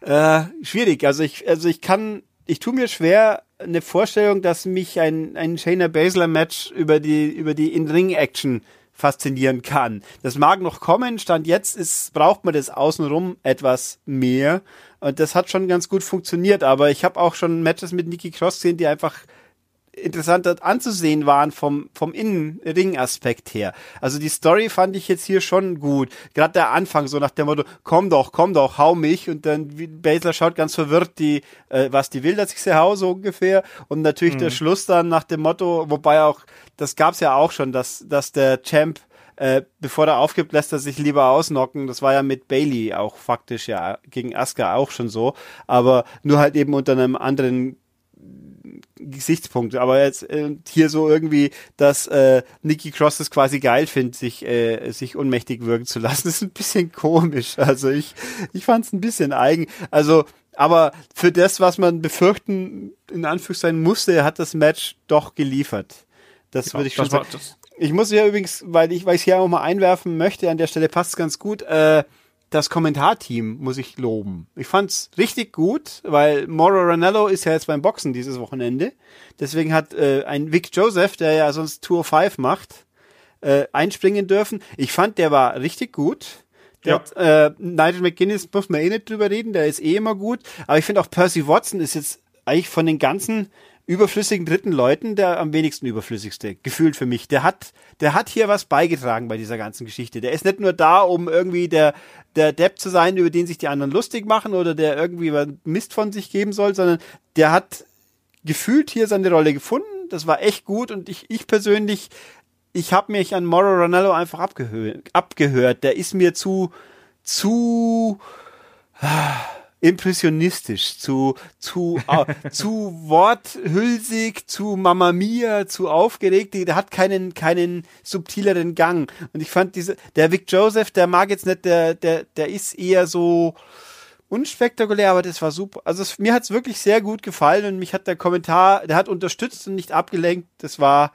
äh, schwierig. Also ich, also ich kann, ich tue mir schwer, eine Vorstellung, dass mich ein, ein Shayna Baszler Match über die, über die In-Ring-Action faszinieren kann. Das mag noch kommen, Stand jetzt ist, braucht man das außenrum etwas mehr. Und das hat schon ganz gut funktioniert, aber ich habe auch schon Matches mit Nikki Cross gesehen, die einfach interessant anzusehen waren vom, vom Innenring-Aspekt her. Also die Story fand ich jetzt hier schon gut. Gerade der Anfang, so nach dem Motto, komm doch, komm doch, hau mich. Und dann Basler schaut ganz verwirrt, die, äh, was die will, dass ich sie hau, so ungefähr. Und natürlich mhm. der Schluss dann nach dem Motto, wobei auch, das gab's ja auch schon, dass, dass der Champ äh, bevor er aufgibt, lässt er sich lieber ausnocken. Das war ja mit Bailey auch faktisch ja gegen Asuka auch schon so, aber nur halt eben unter einem anderen Gesichtspunkte, aber jetzt äh, hier so irgendwie, dass äh, Nikki Cross es quasi geil findet, sich äh, sich ohnmächtig wirken zu lassen, das ist ein bisschen komisch. Also ich ich fand es ein bisschen eigen. Also aber für das, was man befürchten in Anführungszeichen musste, hat das Match doch geliefert. Das ja, würde ich schon sagen. Ich muss ja übrigens, weil ich weil ich hier auch mal einwerfen möchte, an der Stelle passt es ganz gut. Äh, das Kommentarteam muss ich loben. Ich fand's richtig gut, weil Mauro Ranello ist ja jetzt beim Boxen dieses Wochenende. Deswegen hat äh, ein Vic Joseph, der ja sonst Tour 5 macht, äh, einspringen dürfen. Ich fand, der war richtig gut. Der ja. hat, äh, Nigel McGuinness muss man eh nicht drüber reden, der ist eh immer gut. Aber ich finde auch Percy Watson ist jetzt eigentlich von den ganzen überflüssigen dritten Leuten der am wenigsten überflüssigste, gefühlt für mich. Der hat, der hat hier was beigetragen bei dieser ganzen Geschichte. Der ist nicht nur da, um irgendwie der, der Depp zu sein, über den sich die anderen lustig machen oder der irgendwie Mist von sich geben soll, sondern der hat gefühlt hier seine Rolle gefunden. Das war echt gut und ich, ich persönlich, ich habe mich an Moro Ronaldo einfach abgehört, abgehört. Der ist mir zu, zu, impressionistisch, zu, zu, zu worthülsig, zu Mamma Mia, zu aufgeregt. Der hat keinen, keinen subtileren Gang. Und ich fand diese, der Vic Joseph, der mag jetzt nicht, der, der, der ist eher so, unspektakulär, aber das war super. Also es, mir hat's wirklich sehr gut gefallen und mich hat der Kommentar, der hat unterstützt und nicht abgelenkt. Das war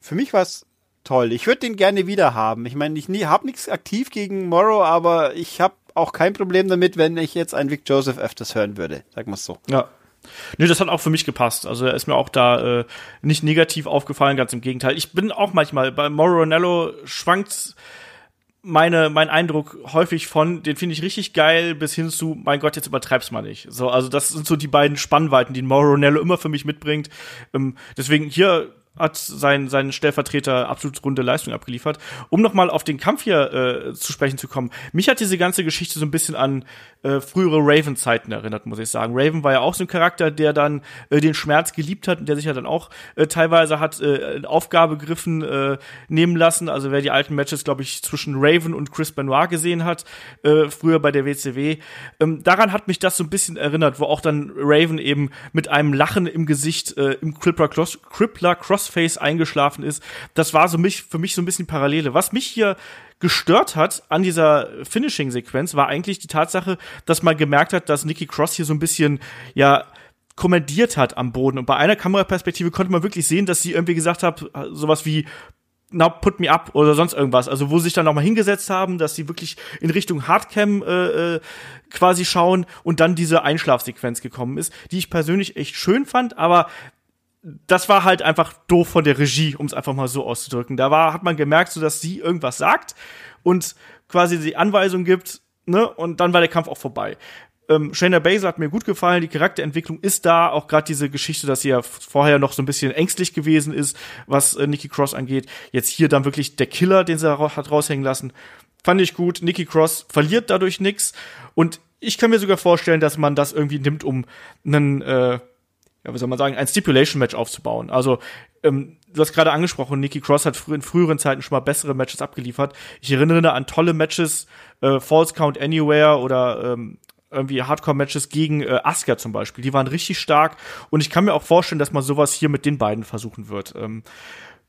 für mich was toll. Ich würde den gerne wieder haben. Ich meine, ich nie habe nichts aktiv gegen Morrow, aber ich habe auch kein Problem damit, wenn ich jetzt einen Vic Joseph öfters hören würde. Sag mal so. Ja. Nee, das hat auch für mich gepasst. Also er ist mir auch da äh, nicht negativ aufgefallen, ganz im Gegenteil. Ich bin auch manchmal, bei Mauro Ranello schwankt meine, mein Eindruck häufig von, den finde ich richtig geil, bis hin zu, mein Gott, jetzt übertreib's mal nicht. So, also das sind so die beiden Spannweiten, die Mauro Ranello immer für mich mitbringt. Ähm, deswegen hier hat sein, sein Stellvertreter absolut runde Leistung abgeliefert. Um nochmal auf den Kampf hier äh, zu sprechen zu kommen. Mich hat diese ganze Geschichte so ein bisschen an äh, frühere Raven-Zeiten erinnert, muss ich sagen. Raven war ja auch so ein Charakter, der dann äh, den Schmerz geliebt hat und der sich ja dann auch äh, teilweise hat äh, Aufgabegriffen äh, nehmen lassen. Also wer die alten Matches, glaube ich, zwischen Raven und Chris Benoit gesehen hat, äh, früher bei der WCW, ähm, daran hat mich das so ein bisschen erinnert, wo auch dann Raven eben mit einem Lachen im Gesicht äh, im Crippler, Cross Crippler Crossface eingeschlafen ist. Das war so mich, für mich so ein bisschen Parallele. Was mich hier gestört hat an dieser Finishing-Sequenz, war eigentlich die Tatsache, dass man gemerkt hat, dass Nikki Cross hier so ein bisschen, ja, kommandiert hat am Boden. Und bei einer Kameraperspektive konnte man wirklich sehen, dass sie irgendwie gesagt hat, sowas wie, now put me up oder sonst irgendwas. Also wo sie sich dann nochmal hingesetzt haben, dass sie wirklich in Richtung Hardcam äh, äh, quasi schauen und dann diese Einschlafsequenz gekommen ist, die ich persönlich echt schön fand, aber das war halt einfach doof von der Regie, um es einfach mal so auszudrücken. Da war, hat man gemerkt, so dass sie irgendwas sagt und quasi die Anweisung gibt, ne, und dann war der Kampf auch vorbei. Ähm, Shayna Baszler hat mir gut gefallen, die Charakterentwicklung ist da, auch gerade diese Geschichte, dass sie ja vorher noch so ein bisschen ängstlich gewesen ist, was äh, Nikki Cross angeht. Jetzt hier dann wirklich der Killer, den sie hat raushängen lassen. Fand ich gut. Nikki Cross verliert dadurch nix und ich kann mir sogar vorstellen, dass man das irgendwie nimmt, um einen äh, ja, wie soll man sagen, ein Stipulation-Match aufzubauen. Also, ähm, du hast gerade angesprochen, Nikki Cross hat in früheren Zeiten schon mal bessere Matches abgeliefert. Ich erinnere an tolle Matches, äh, False Count Anywhere oder ähm, irgendwie Hardcore-Matches gegen äh, Asuka zum Beispiel. Die waren richtig stark und ich kann mir auch vorstellen, dass man sowas hier mit den beiden versuchen wird. Ähm,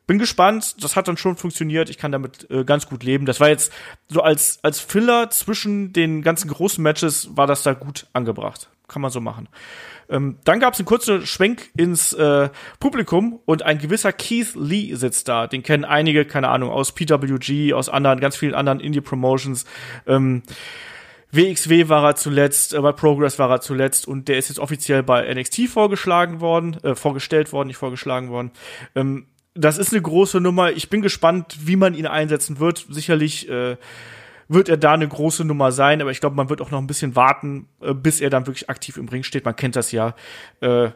bin gespannt, das hat dann schon funktioniert, ich kann damit äh, ganz gut leben. Das war jetzt so als, als Filler zwischen den ganzen großen Matches war das da gut angebracht. Kann man so machen. Ähm, dann gab es einen kurzen Schwenk ins äh, Publikum und ein gewisser Keith Lee sitzt da. Den kennen einige, keine Ahnung, aus PWG, aus anderen, ganz vielen anderen Indie-Promotions. Ähm, WXW war er zuletzt, äh, bei Progress war er zuletzt und der ist jetzt offiziell bei NXT vorgeschlagen worden, äh, vorgestellt worden, nicht vorgeschlagen worden. Ähm, das ist eine große Nummer. Ich bin gespannt, wie man ihn einsetzen wird. Sicherlich äh, wird er da eine große Nummer sein, aber ich glaube, man wird auch noch ein bisschen warten, äh, bis er dann wirklich aktiv im Ring steht. Man kennt das ja, äh,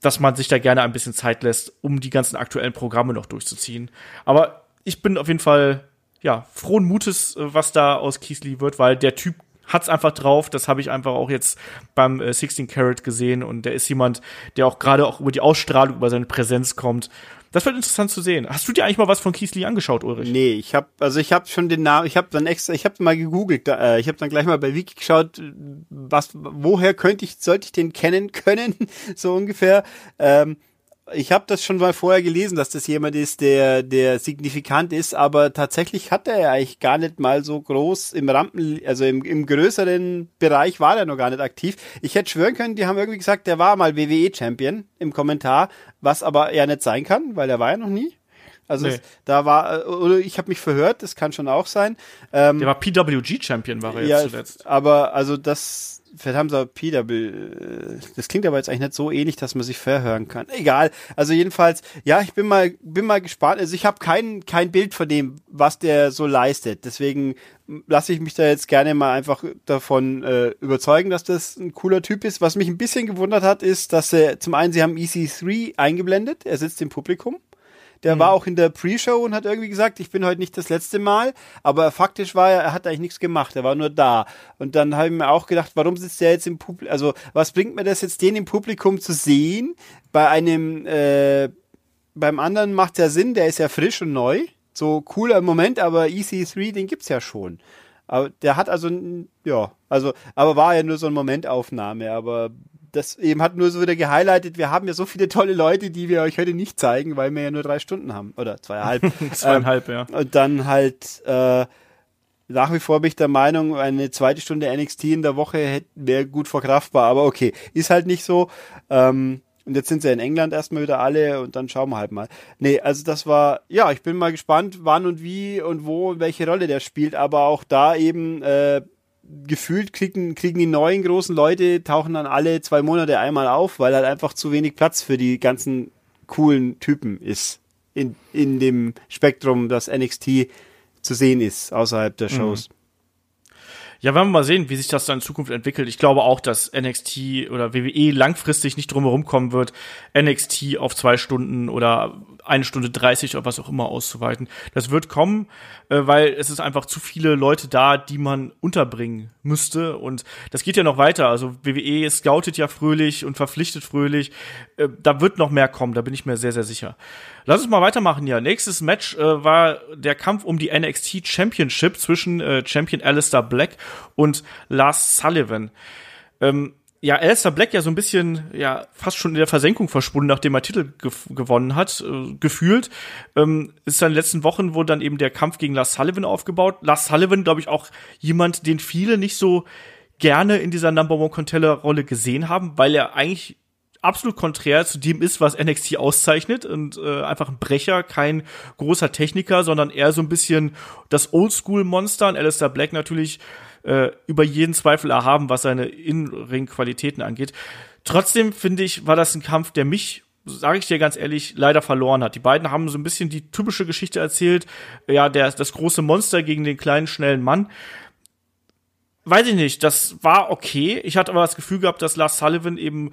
dass man sich da gerne ein bisschen Zeit lässt, um die ganzen aktuellen Programme noch durchzuziehen. Aber ich bin auf jeden Fall ja frohen Mutes, äh, was da aus Kiesli wird, weil der Typ hat's einfach drauf. Das habe ich einfach auch jetzt beim äh, 16 Carat gesehen und der ist jemand, der auch gerade auch über die Ausstrahlung, über seine Präsenz kommt. Das wird interessant zu sehen. Hast du dir eigentlich mal was von Kiesli angeschaut, Ulrich? Nee, ich habe also ich habe schon den Namen, ich habe dann extra, ich habe mal gegoogelt, äh, ich habe dann gleich mal bei Wiki geschaut, was woher könnte ich sollte ich den kennen können, so ungefähr. Ähm, ich habe das schon mal vorher gelesen, dass das jemand ist, der der signifikant ist, aber tatsächlich hat er ja eigentlich gar nicht mal so groß im Rampen, also im, im größeren Bereich war er noch gar nicht aktiv. Ich hätte schwören können, die haben irgendwie gesagt, der war mal WWE Champion im Kommentar, was aber ja nicht sein kann, weil der war ja noch nie. Also nee. es, da war, oder ich habe mich verhört, das kann schon auch sein. Ähm, der war PWG Champion, war er jetzt ja, zuletzt. Aber also das vielleicht haben sie PW. Das klingt aber jetzt eigentlich nicht so ähnlich, dass man sich verhören kann. Egal. Also jedenfalls, ja, ich bin mal, bin mal gespannt. Also ich habe kein, kein Bild von dem, was der so leistet. Deswegen lasse ich mich da jetzt gerne mal einfach davon äh, überzeugen, dass das ein cooler Typ ist. Was mich ein bisschen gewundert hat, ist, dass er zum einen, sie haben EC3 eingeblendet. Er sitzt im Publikum. Der mhm. war auch in der Pre-Show und hat irgendwie gesagt, ich bin heute nicht das letzte Mal. Aber faktisch war er, er hat eigentlich nichts gemacht. Er war nur da. Und dann habe ich mir auch gedacht, warum sitzt der jetzt im Publikum? Also, was bringt mir das jetzt, den im Publikum zu sehen? Bei einem, äh, beim anderen macht ja Sinn, der ist ja frisch und neu. So cooler Moment, aber EC3, den gibt's ja schon. Aber der hat also, ja, also, aber war ja nur so eine Momentaufnahme, aber das eben hat nur so wieder gehighlightet, wir haben ja so viele tolle Leute, die wir euch heute nicht zeigen, weil wir ja nur drei Stunden haben. Oder zweieinhalb. zweieinhalb, ähm, ja. Und dann halt, äh, nach wie vor bin ich der Meinung, eine zweite Stunde NXT in der Woche wäre gut verkraftbar, aber okay, ist halt nicht so. Ähm, und jetzt sind sie in England erstmal wieder alle und dann schauen wir halt mal. Nee, also das war, ja, ich bin mal gespannt, wann und wie und wo und welche Rolle der spielt, aber auch da eben, äh, gefühlt kriegen, kriegen die neuen großen Leute, tauchen dann alle zwei Monate einmal auf, weil halt einfach zu wenig Platz für die ganzen coolen Typen ist in, in dem Spektrum, das NXT zu sehen ist, außerhalb der mhm. Shows. Mhm. Ja, werden wir mal sehen, wie sich das dann in Zukunft entwickelt. Ich glaube auch, dass NXT oder WWE langfristig nicht drumherum kommen wird, NXT auf zwei Stunden oder eine Stunde dreißig oder was auch immer auszuweiten. Das wird kommen, äh, weil es ist einfach zu viele Leute da, die man unterbringen müsste. Und das geht ja noch weiter. Also WWE scoutet ja fröhlich und verpflichtet fröhlich. Äh, da wird noch mehr kommen, da bin ich mir sehr, sehr sicher. Lass uns mal weitermachen hier. Nächstes Match äh, war der Kampf um die NXT Championship zwischen äh, Champion Alistair Black und Lars Sullivan. Ähm, ja, Alistair Black ja so ein bisschen, ja, fast schon in der Versenkung verschwunden, nachdem er Titel ge gewonnen hat, äh, gefühlt. Ähm, ist dann in den letzten Wochen, wo dann eben der Kampf gegen Lars Sullivan aufgebaut. Lars Sullivan, glaube ich, auch jemand, den viele nicht so gerne in dieser Number One Contender Rolle gesehen haben, weil er eigentlich absolut konträr zu dem ist, was NXT auszeichnet und äh, einfach ein Brecher, kein großer Techniker, sondern eher so ein bisschen das Oldschool-Monster und Alistair Black natürlich äh, über jeden Zweifel erhaben, was seine In-Ring-Qualitäten angeht. Trotzdem finde ich, war das ein Kampf, der mich sage ich dir ganz ehrlich, leider verloren hat. Die beiden haben so ein bisschen die typische Geschichte erzählt, ja, der, das große Monster gegen den kleinen, schnellen Mann. Weiß ich nicht, das war okay. Ich hatte aber das Gefühl gehabt, dass Lars Sullivan eben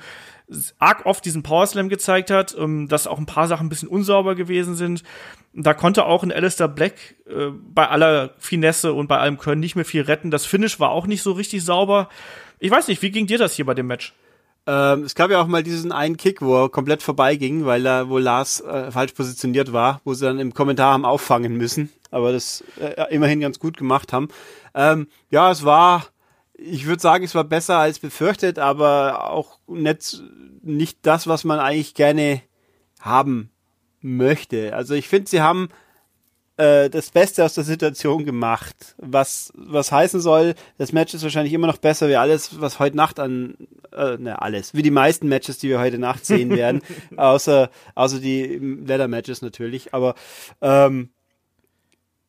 arg oft diesen Power Slam gezeigt hat, ähm, dass auch ein paar Sachen ein bisschen unsauber gewesen sind. Da konnte auch ein Alistair Black äh, bei aller Finesse und bei allem Können nicht mehr viel retten. Das Finish war auch nicht so richtig sauber. Ich weiß nicht, wie ging dir das hier bei dem Match? Ähm, es gab ja auch mal diesen einen Kick, wo er komplett vorbeiging, weil er, wo Lars äh, falsch positioniert war, wo sie dann im Kommentar haben auffangen müssen, aber das äh, immerhin ganz gut gemacht haben. Ähm, ja, es war ich würde sagen, es war besser als befürchtet, aber auch nicht, nicht das, was man eigentlich gerne haben möchte. Also ich finde, sie haben äh, das Beste aus der Situation gemacht. Was, was heißen soll, das Match ist wahrscheinlich immer noch besser wie alles, was heute Nacht an, äh, ne, alles, wie die meisten Matches, die wir heute Nacht sehen werden, außer, außer die Leather-Matches natürlich, aber ähm,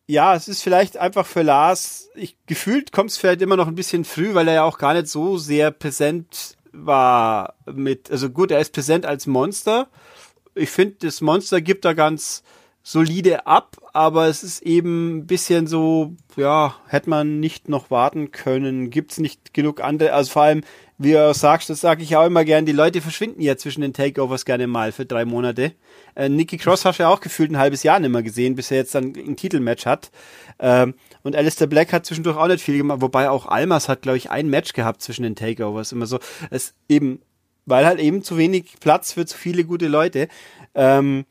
ja, es ist vielleicht einfach für Lars, ich gefühlt kommt es vielleicht immer noch ein bisschen früh, weil er ja auch gar nicht so sehr präsent war mit, also gut, er ist präsent als Monster. Ich finde, das Monster gibt da ganz solide ab, aber es ist eben ein bisschen so, ja, hätte man nicht noch warten können, gibt's nicht genug andere, also vor allem wie du sagst, das sage ich auch immer gern, die Leute verschwinden ja zwischen den Takeovers gerne mal für drei Monate. Äh, Nikki Cross hast du ja auch gefühlt ein halbes Jahr nicht mehr gesehen, bis er jetzt dann ein Titelmatch hat. Ähm, und Alistair Black hat zwischendurch auch nicht viel gemacht, wobei auch Almas hat, glaube ich, ein Match gehabt zwischen den Takeovers. Immer so, es eben, weil halt eben zu wenig Platz für zu viele gute Leute. Ähm,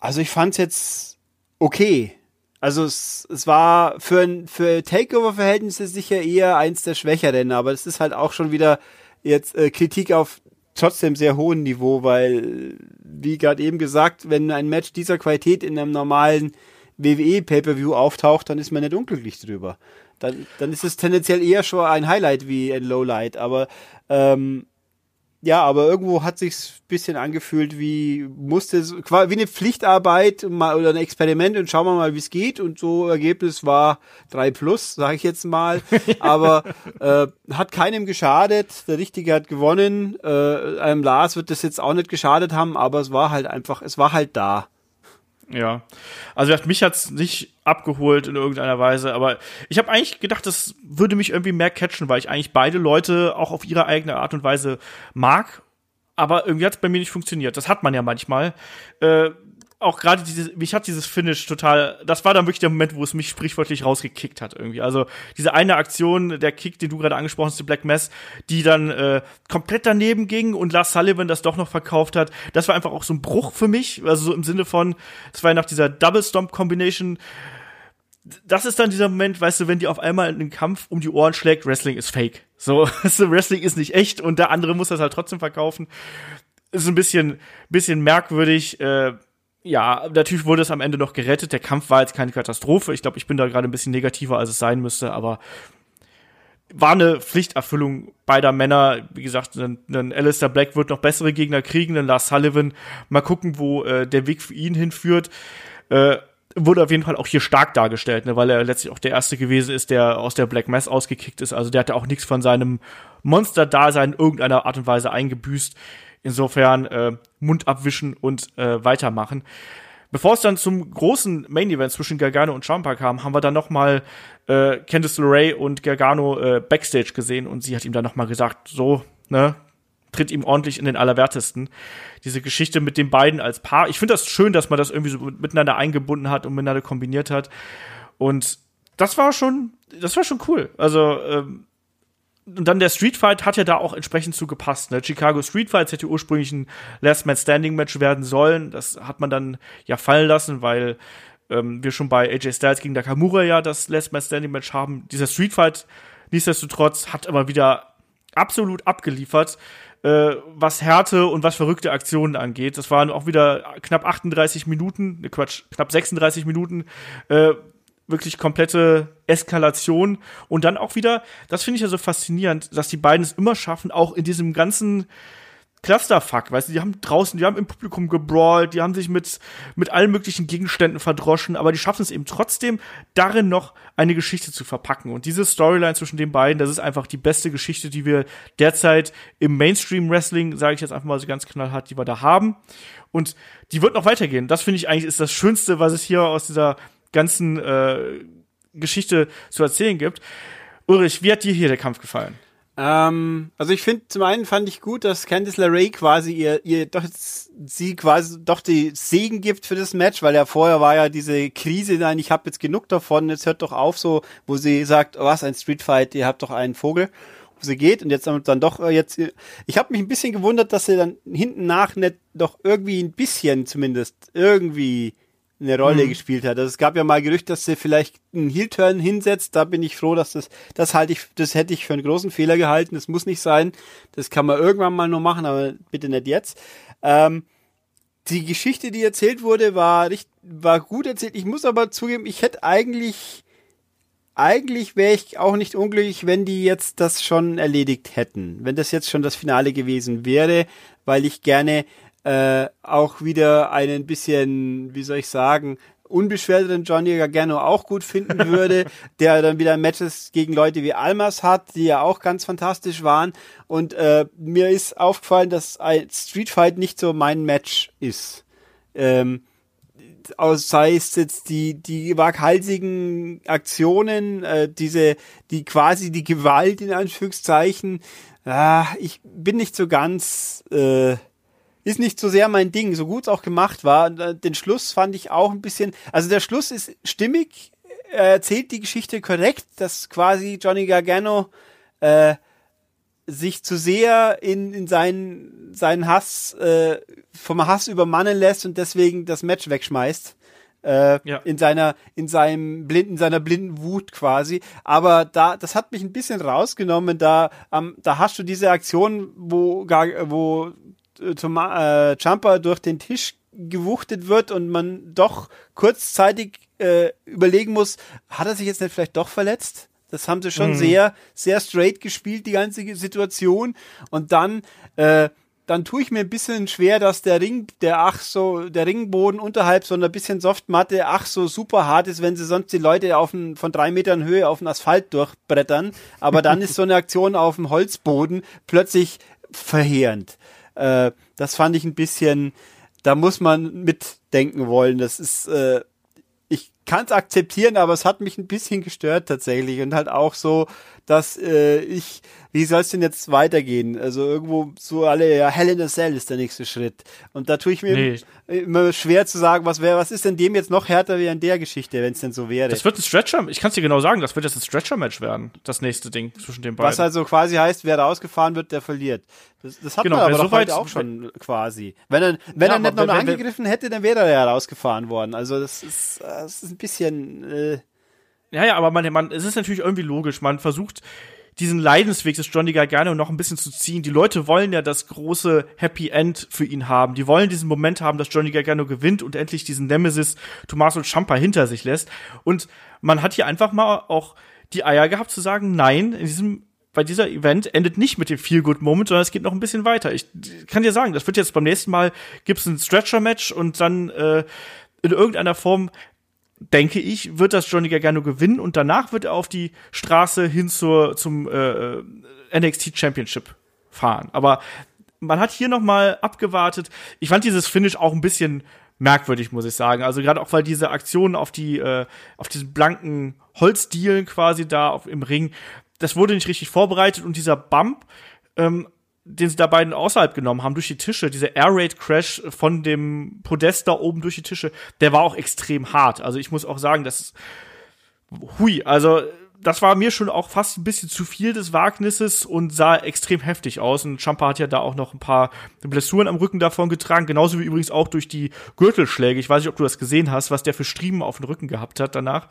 also ich fand's jetzt okay. Also es, es war für, ein, für Takeover-Verhältnisse sicher eher eins der schwächeren, aber es ist halt auch schon wieder jetzt äh, Kritik auf trotzdem sehr hohem Niveau, weil, wie gerade eben gesagt, wenn ein Match dieser Qualität in einem normalen WWE Pay-Per-View auftaucht, dann ist man nicht unglücklich drüber. Dann, dann ist es tendenziell eher schon ein Highlight wie ein Lowlight, aber ähm, ja, aber irgendwo hat sich's bisschen angefühlt wie musste es wie eine Pflichtarbeit mal oder ein Experiment und schauen wir mal, wie es geht. Und so Ergebnis war drei plus, sage ich jetzt mal, aber äh, hat keinem geschadet, der Richtige hat gewonnen, äh, einem Lars wird das jetzt auch nicht geschadet haben, aber es war halt einfach, es war halt da. Ja. Also mich hat's nicht abgeholt in irgendeiner Weise, aber ich habe eigentlich gedacht, das würde mich irgendwie mehr catchen, weil ich eigentlich beide Leute auch auf ihre eigene Art und Weise mag. Aber irgendwie hat's bei mir nicht funktioniert. Das hat man ja manchmal. Äh, auch gerade dieses, mich hat dieses Finish total, das war dann wirklich der Moment, wo es mich sprichwörtlich rausgekickt hat irgendwie. Also diese eine Aktion, der Kick, den du gerade angesprochen hast, die Black Mass, die dann äh, komplett daneben ging und Lars Sullivan das doch noch verkauft hat, das war einfach auch so ein Bruch für mich, also so im Sinne von, das war ja nach dieser Double Stomp Combination, das ist dann dieser Moment, weißt du, wenn die auf einmal einen Kampf um die Ohren schlägt, Wrestling ist fake. So, also Wrestling ist nicht echt und der andere muss das halt trotzdem verkaufen. Ist ein bisschen, bisschen merkwürdig. Äh, ja, natürlich wurde es am Ende noch gerettet. Der Kampf war jetzt keine Katastrophe. Ich glaube, ich bin da gerade ein bisschen negativer, als es sein müsste, aber war eine Pflichterfüllung beider Männer. Wie gesagt, ein Alistair Black wird noch bessere Gegner kriegen, ein Lars Sullivan. Mal gucken, wo äh, der Weg für ihn hinführt. Äh, wurde auf jeden Fall auch hier stark dargestellt, ne, weil er letztlich auch der erste gewesen ist, der aus der Black Mass ausgekickt ist. Also der hatte auch nichts von seinem Monster-Dasein in irgendeiner Art und Weise eingebüßt. Insofern äh, Mund abwischen und äh, weitermachen. Bevor es dann zum großen Main Event zwischen Gargano und Ciampa kam, haben wir dann noch mal äh, Candice LeRae und Gargano äh, backstage gesehen und sie hat ihm dann noch mal gesagt, so, ne, tritt ihm ordentlich in den Allerwertesten. Diese Geschichte mit den beiden als Paar. Ich finde das schön, dass man das irgendwie so miteinander eingebunden hat und miteinander kombiniert hat. Und das war schon, das war schon cool. Also, ähm, und dann der Street Fight hat ja da auch entsprechend zu gepasst. Ne? Chicago Street Fights hätte ursprünglich ein Last Man Standing Match werden sollen. Das hat man dann ja fallen lassen, weil ähm, wir schon bei AJ Styles gegen Nakamura ja das Last Man Standing Match haben. Dieser Street Fight nichtsdestotrotz hat aber wieder absolut abgeliefert äh, was Härte und was verrückte Aktionen angeht. Das waren auch wieder knapp 38 Minuten, ne Quatsch, knapp 36 Minuten, äh, wirklich komplette Eskalation und dann auch wieder, das finde ich ja so faszinierend, dass die beiden es immer schaffen, auch in diesem ganzen Clusterfuck, weißt du, die haben draußen, die haben im Publikum gebrawlt, die haben sich mit, mit allen möglichen Gegenständen verdroschen, aber die schaffen es eben trotzdem, darin noch eine Geschichte zu verpacken. Und diese Storyline zwischen den beiden, das ist einfach die beste Geschichte, die wir derzeit im Mainstream-Wrestling, sage ich jetzt einfach mal so ganz knallhart, die wir da haben. Und die wird noch weitergehen. Das finde ich eigentlich ist das Schönste, was es hier aus dieser ganzen äh, Geschichte zu erzählen gibt. Ulrich, wie hat dir hier der Kampf gefallen? Ähm, also ich finde, zum einen fand ich gut, dass Candice LeRae quasi ihr, ihr doch sie quasi doch die Segen gibt für das Match, weil ja vorher war ja diese Krise, nein, ich habe jetzt genug davon, jetzt hört doch auf so, wo sie sagt, oh, was ein Streetfight, ihr habt doch einen Vogel, wo sie geht und jetzt dann doch äh, jetzt, ich habe mich ein bisschen gewundert, dass sie dann hinten nach nicht doch irgendwie ein bisschen zumindest irgendwie eine Rolle mhm. gespielt hat. Also es gab ja mal Gerücht, dass sie vielleicht einen Heel-Turn hinsetzt. Da bin ich froh, dass das, das halte ich, das hätte ich für einen großen Fehler gehalten. Das muss nicht sein. Das kann man irgendwann mal nur machen, aber bitte nicht jetzt. Ähm, die Geschichte, die erzählt wurde, war, richtig, war gut erzählt. Ich muss aber zugeben, ich hätte eigentlich, eigentlich wäre ich auch nicht unglücklich, wenn die jetzt das schon erledigt hätten. Wenn das jetzt schon das Finale gewesen wäre, weil ich gerne äh, auch wieder einen bisschen, wie soll ich sagen, unbeschwerteren Johnny Gargano auch gut finden würde, der dann wieder Matches gegen Leute wie Almas hat, die ja auch ganz fantastisch waren. Und äh, mir ist aufgefallen, dass ein Street Fight nicht so mein Match ist. Ähm, sei es jetzt die, die waghalsigen Aktionen, äh, diese, die quasi die Gewalt in Anführungszeichen, ah, ich bin nicht so ganz, äh, ist nicht so sehr mein Ding, so gut es auch gemacht war. Den Schluss fand ich auch ein bisschen, also der Schluss ist stimmig, er erzählt die Geschichte korrekt, dass quasi Johnny Gargano äh, sich zu sehr in, in seinen, seinen Hass, äh, vom Hass übermannen lässt und deswegen das Match wegschmeißt. Äh, ja. in seiner in seinem blinden seiner blinden Wut quasi aber da das hat mich ein bisschen rausgenommen da ähm, da hast du diese Aktion wo gar wo äh, Jumper durch den Tisch gewuchtet wird und man doch kurzzeitig äh, überlegen muss, hat er sich jetzt nicht vielleicht doch verletzt? Das haben sie schon mhm. sehr, sehr straight gespielt, die ganze Situation. Und dann, äh, dann tue ich mir ein bisschen schwer, dass der Ring, der ach so, der Ringboden unterhalb so einer bisschen Softmatte ach so super hart ist, wenn sie sonst die Leute auf ein, von drei Metern Höhe auf den Asphalt durchbrettern. Aber dann ist so eine Aktion auf dem Holzboden plötzlich verheerend. Äh, das fand ich ein bisschen, da muss man mitdenken wollen. Das ist, äh, ich kann es akzeptieren, aber es hat mich ein bisschen gestört tatsächlich und halt auch so, dass äh, ich wie soll es denn jetzt weitergehen? Also irgendwo so alle, ja, Hell in a Cell ist der nächste Schritt. Und da tue ich mir nee. immer schwer zu sagen, was wäre, was ist denn dem jetzt noch härter wie in der Geschichte, wenn es denn so wäre? Das wird ein Stretcher, ich kann es dir genau sagen, das wird jetzt ein Stretcher-Match werden, das nächste Ding zwischen den beiden. Was also quasi heißt, wer rausgefahren wird, der verliert. Das, das hat genau, man aber doch heute auch schon quasi. Wenn er, wenn ja, er nicht noch wenn, angegriffen hätte, dann wäre er ja rausgefahren worden. Also das ist, das ist ein bisschen. Äh ja, ja, aber man, man, es ist natürlich irgendwie logisch. Man versucht diesen Leidensweg des Johnny Gargano noch ein bisschen zu ziehen. Die Leute wollen ja das große Happy End für ihn haben. Die wollen diesen Moment haben, dass Johnny Gargano gewinnt und endlich diesen Nemesis Tommaso Ciampa hinter sich lässt. Und man hat hier einfach mal auch die Eier gehabt zu sagen, nein, in diesem bei dieser Event endet nicht mit dem Feel Good Moment, sondern es geht noch ein bisschen weiter. Ich kann dir sagen, das wird jetzt beim nächsten Mal gibt's ein Stretcher Match und dann äh, in irgendeiner Form denke ich, wird das Johnny Gargano gewinnen und danach wird er auf die Straße hin zur, zum äh, NXT Championship fahren. Aber man hat hier noch mal abgewartet. Ich fand dieses Finish auch ein bisschen merkwürdig, muss ich sagen. Also gerade auch, weil diese Aktionen auf die, äh, auf diesen blanken Holzdielen quasi da auf, im Ring, das wurde nicht richtig vorbereitet und dieser Bump, ähm, den sie da beiden außerhalb genommen haben, durch die Tische, dieser Air Raid Crash von dem Podest da oben durch die Tische, der war auch extrem hart. Also ich muss auch sagen, das ist, hui, also das war mir schon auch fast ein bisschen zu viel des Wagnisses und sah extrem heftig aus. Und Champa hat ja da auch noch ein paar Blessuren am Rücken davon getragen, genauso wie übrigens auch durch die Gürtelschläge. Ich weiß nicht, ob du das gesehen hast, was der für Striemen auf dem Rücken gehabt hat danach.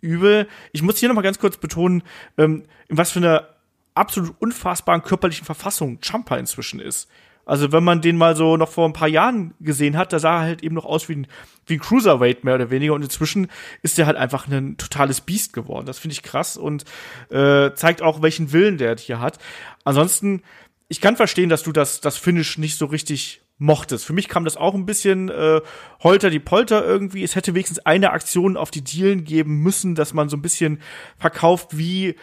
Übel. Ich muss hier noch mal ganz kurz betonen, ähm, in was für einer absolut unfassbaren körperlichen Verfassung Champa inzwischen ist. Also wenn man den mal so noch vor ein paar Jahren gesehen hat, da sah er halt eben noch aus wie ein, wie ein Cruiserweight mehr oder weniger und inzwischen ist er halt einfach ein totales Biest geworden. Das finde ich krass und äh, zeigt auch, welchen Willen der hier hat. Ansonsten, ich kann verstehen, dass du das, das Finish nicht so richtig mochtest. Für mich kam das auch ein bisschen äh, holter die Polter irgendwie. Es hätte wenigstens eine Aktion auf die Dealen geben müssen, dass man so ein bisschen verkauft, wie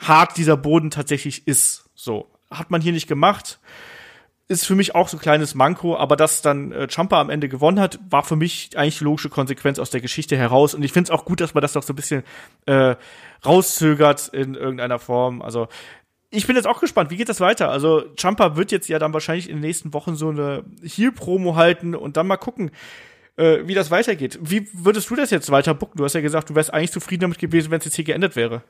hart dieser Boden tatsächlich ist. So hat man hier nicht gemacht ist für mich auch so ein kleines Manko, aber dass dann äh, Champa am Ende gewonnen hat, war für mich eigentlich die logische Konsequenz aus der Geschichte heraus. Und ich finde es auch gut, dass man das doch so ein bisschen äh, rauszögert in irgendeiner Form. Also ich bin jetzt auch gespannt, wie geht das weiter? Also Champa wird jetzt ja dann wahrscheinlich in den nächsten Wochen so eine Heal-Promo halten und dann mal gucken, äh, wie das weitergeht. Wie würdest du das jetzt weiter bucken? Du hast ja gesagt, du wärst eigentlich zufrieden damit gewesen, wenn es jetzt hier geendet wäre.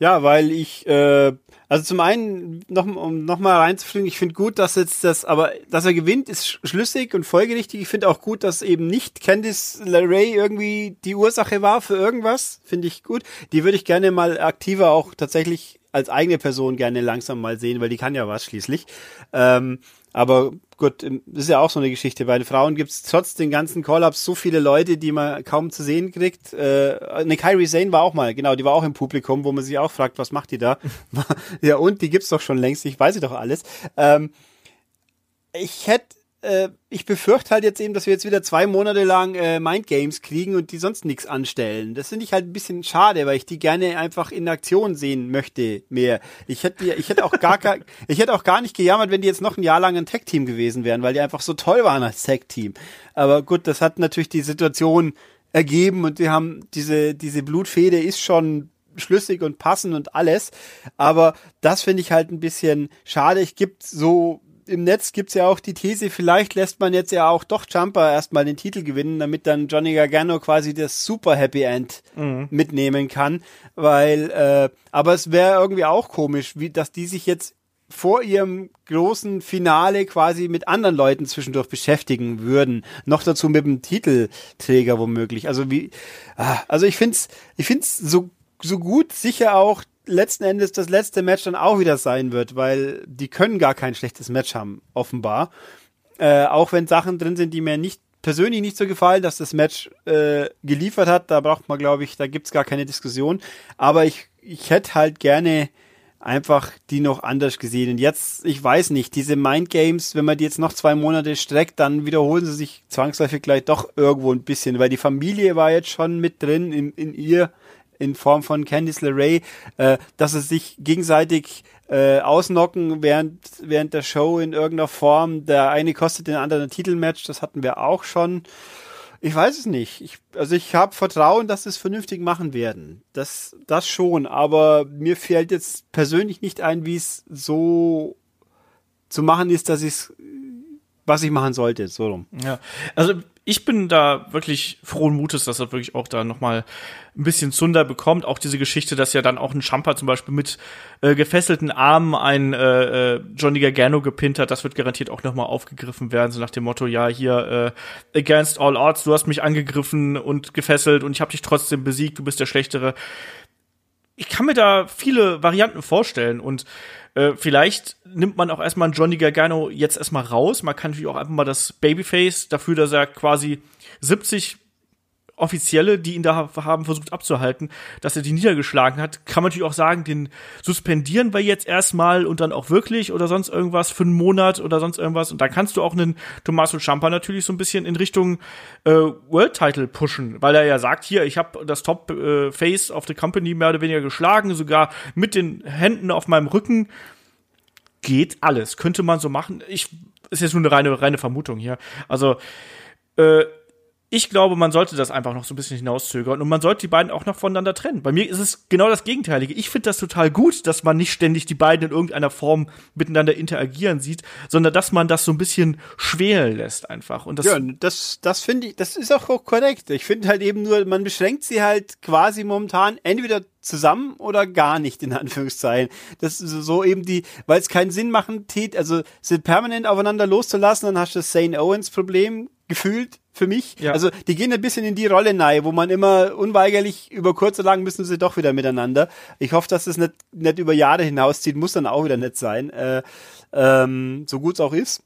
Ja, weil ich, äh, also zum einen, noch, um nochmal reinzufliegen, ich finde gut, dass jetzt das, aber dass er gewinnt, ist schlüssig und folgerichtig. Ich finde auch gut, dass eben nicht Candice LeRae irgendwie die Ursache war für irgendwas. Finde ich gut. Die würde ich gerne mal aktiver auch tatsächlich als eigene Person gerne langsam mal sehen, weil die kann ja was schließlich. Ähm, aber gut, das ist ja auch so eine Geschichte. Bei den Frauen gibt es trotz den ganzen Call-Ups so viele Leute, die man kaum zu sehen kriegt. Äh, eine Kyrie Zane war auch mal, genau, die war auch im Publikum, wo man sich auch fragt, was macht die da? ja, und die gibt's doch schon längst, ich weiß sie doch alles. Ähm, ich hätte äh, ich befürchte halt jetzt eben, dass wir jetzt wieder zwei Monate lang äh, Mind Games kriegen und die sonst nichts anstellen. Das finde ich halt ein bisschen schade, weil ich die gerne einfach in Aktion sehen möchte mehr. Ich hätte ich hätte auch gar ich hätte auch gar nicht gejammert, wenn die jetzt noch ein Jahr lang ein Tech Team gewesen wären, weil die einfach so toll waren als Tech Team. Aber gut, das hat natürlich die Situation ergeben und die haben diese diese Blutfede ist schon schlüssig und passend und alles. Aber das finde ich halt ein bisschen schade. Ich gibt so im Netz gibt's ja auch die These, vielleicht lässt man jetzt ja auch doch Jumper erstmal den Titel gewinnen, damit dann Johnny Gargano quasi das Super Happy End mhm. mitnehmen kann. Weil, äh, aber es wäre irgendwie auch komisch, wie dass die sich jetzt vor ihrem großen Finale quasi mit anderen Leuten zwischendurch beschäftigen würden. Noch dazu mit dem Titelträger womöglich. Also wie, ah, also ich find's, ich find's so, so gut sicher auch letzten Endes das letzte Match dann auch wieder sein wird, weil die können gar kein schlechtes Match haben, offenbar. Äh, auch wenn Sachen drin sind, die mir nicht persönlich nicht so gefallen, dass das Match äh, geliefert hat, da braucht man, glaube ich, da gibt's gar keine Diskussion. Aber ich, ich hätte halt gerne einfach die noch anders gesehen. Und jetzt, ich weiß nicht, diese Mind Games, wenn man die jetzt noch zwei Monate streckt, dann wiederholen sie sich zwangsläufig gleich doch irgendwo ein bisschen, weil die Familie war jetzt schon mit drin in, in ihr in Form von Candice LeRae, äh, dass sie sich gegenseitig äh, ausnocken während, während der Show in irgendeiner Form. Der eine kostet den anderen ein Titelmatch, das hatten wir auch schon. Ich weiß es nicht. Ich, also ich habe Vertrauen, dass sie es vernünftig machen werden. Das, das schon. Aber mir fällt jetzt persönlich nicht ein, wie es so zu machen ist, dass ich es was ich machen sollte, so rum. Ja, also ich bin da wirklich frohen Mutes, dass er wirklich auch da nochmal ein bisschen Zunder bekommt. Auch diese Geschichte, dass ja dann auch ein Champa zum Beispiel mit äh, gefesselten Armen ein äh, äh, Johnny Gargano gepinnt hat, das wird garantiert auch nochmal aufgegriffen werden, so nach dem Motto, ja, hier äh, against all odds, du hast mich angegriffen und gefesselt und ich habe dich trotzdem besiegt, du bist der Schlechtere. Ich kann mir da viele Varianten vorstellen und äh, vielleicht nimmt man auch erstmal Johnny Gargano jetzt erstmal raus. Man kann natürlich auch einfach mal das Babyface dafür, dass er quasi 70 Offizielle, die ihn da haben versucht abzuhalten, dass er die niedergeschlagen hat, kann man natürlich auch sagen, den suspendieren wir jetzt erstmal und dann auch wirklich oder sonst irgendwas für einen Monat oder sonst irgendwas. Und da kannst du auch einen Tommaso Ciampa natürlich so ein bisschen in Richtung äh, World Title pushen, weil er ja sagt, hier, ich habe das Top äh, Face of the Company mehr oder weniger geschlagen, sogar mit den Händen auf meinem Rücken. Geht alles, könnte man so machen. Ich ist jetzt nur eine reine reine Vermutung hier. Also äh, ich glaube, man sollte das einfach noch so ein bisschen hinauszögern und man sollte die beiden auch noch voneinander trennen. Bei mir ist es genau das Gegenteilige. Ich finde das total gut, dass man nicht ständig die beiden in irgendeiner Form miteinander interagieren sieht, sondern dass man das so ein bisschen schwelen lässt einfach. Und das ja, das, das finde ich, das ist auch korrekt. Ich finde halt eben nur, man beschränkt sie halt quasi momentan entweder zusammen oder gar nicht, in Anführungszeichen. Das ist so eben die, weil es keinen Sinn machen tät, also sie permanent aufeinander loszulassen, dann hast du das Zane Owens Problem gefühlt für mich. Ja. Also die gehen ein bisschen in die Rolle nahe, wo man immer unweigerlich über kurz oder lang müssen sie doch wieder miteinander. Ich hoffe, dass das nicht, nicht über Jahre hinauszieht, muss dann auch wieder nicht sein. Äh, ähm, so gut es auch ist.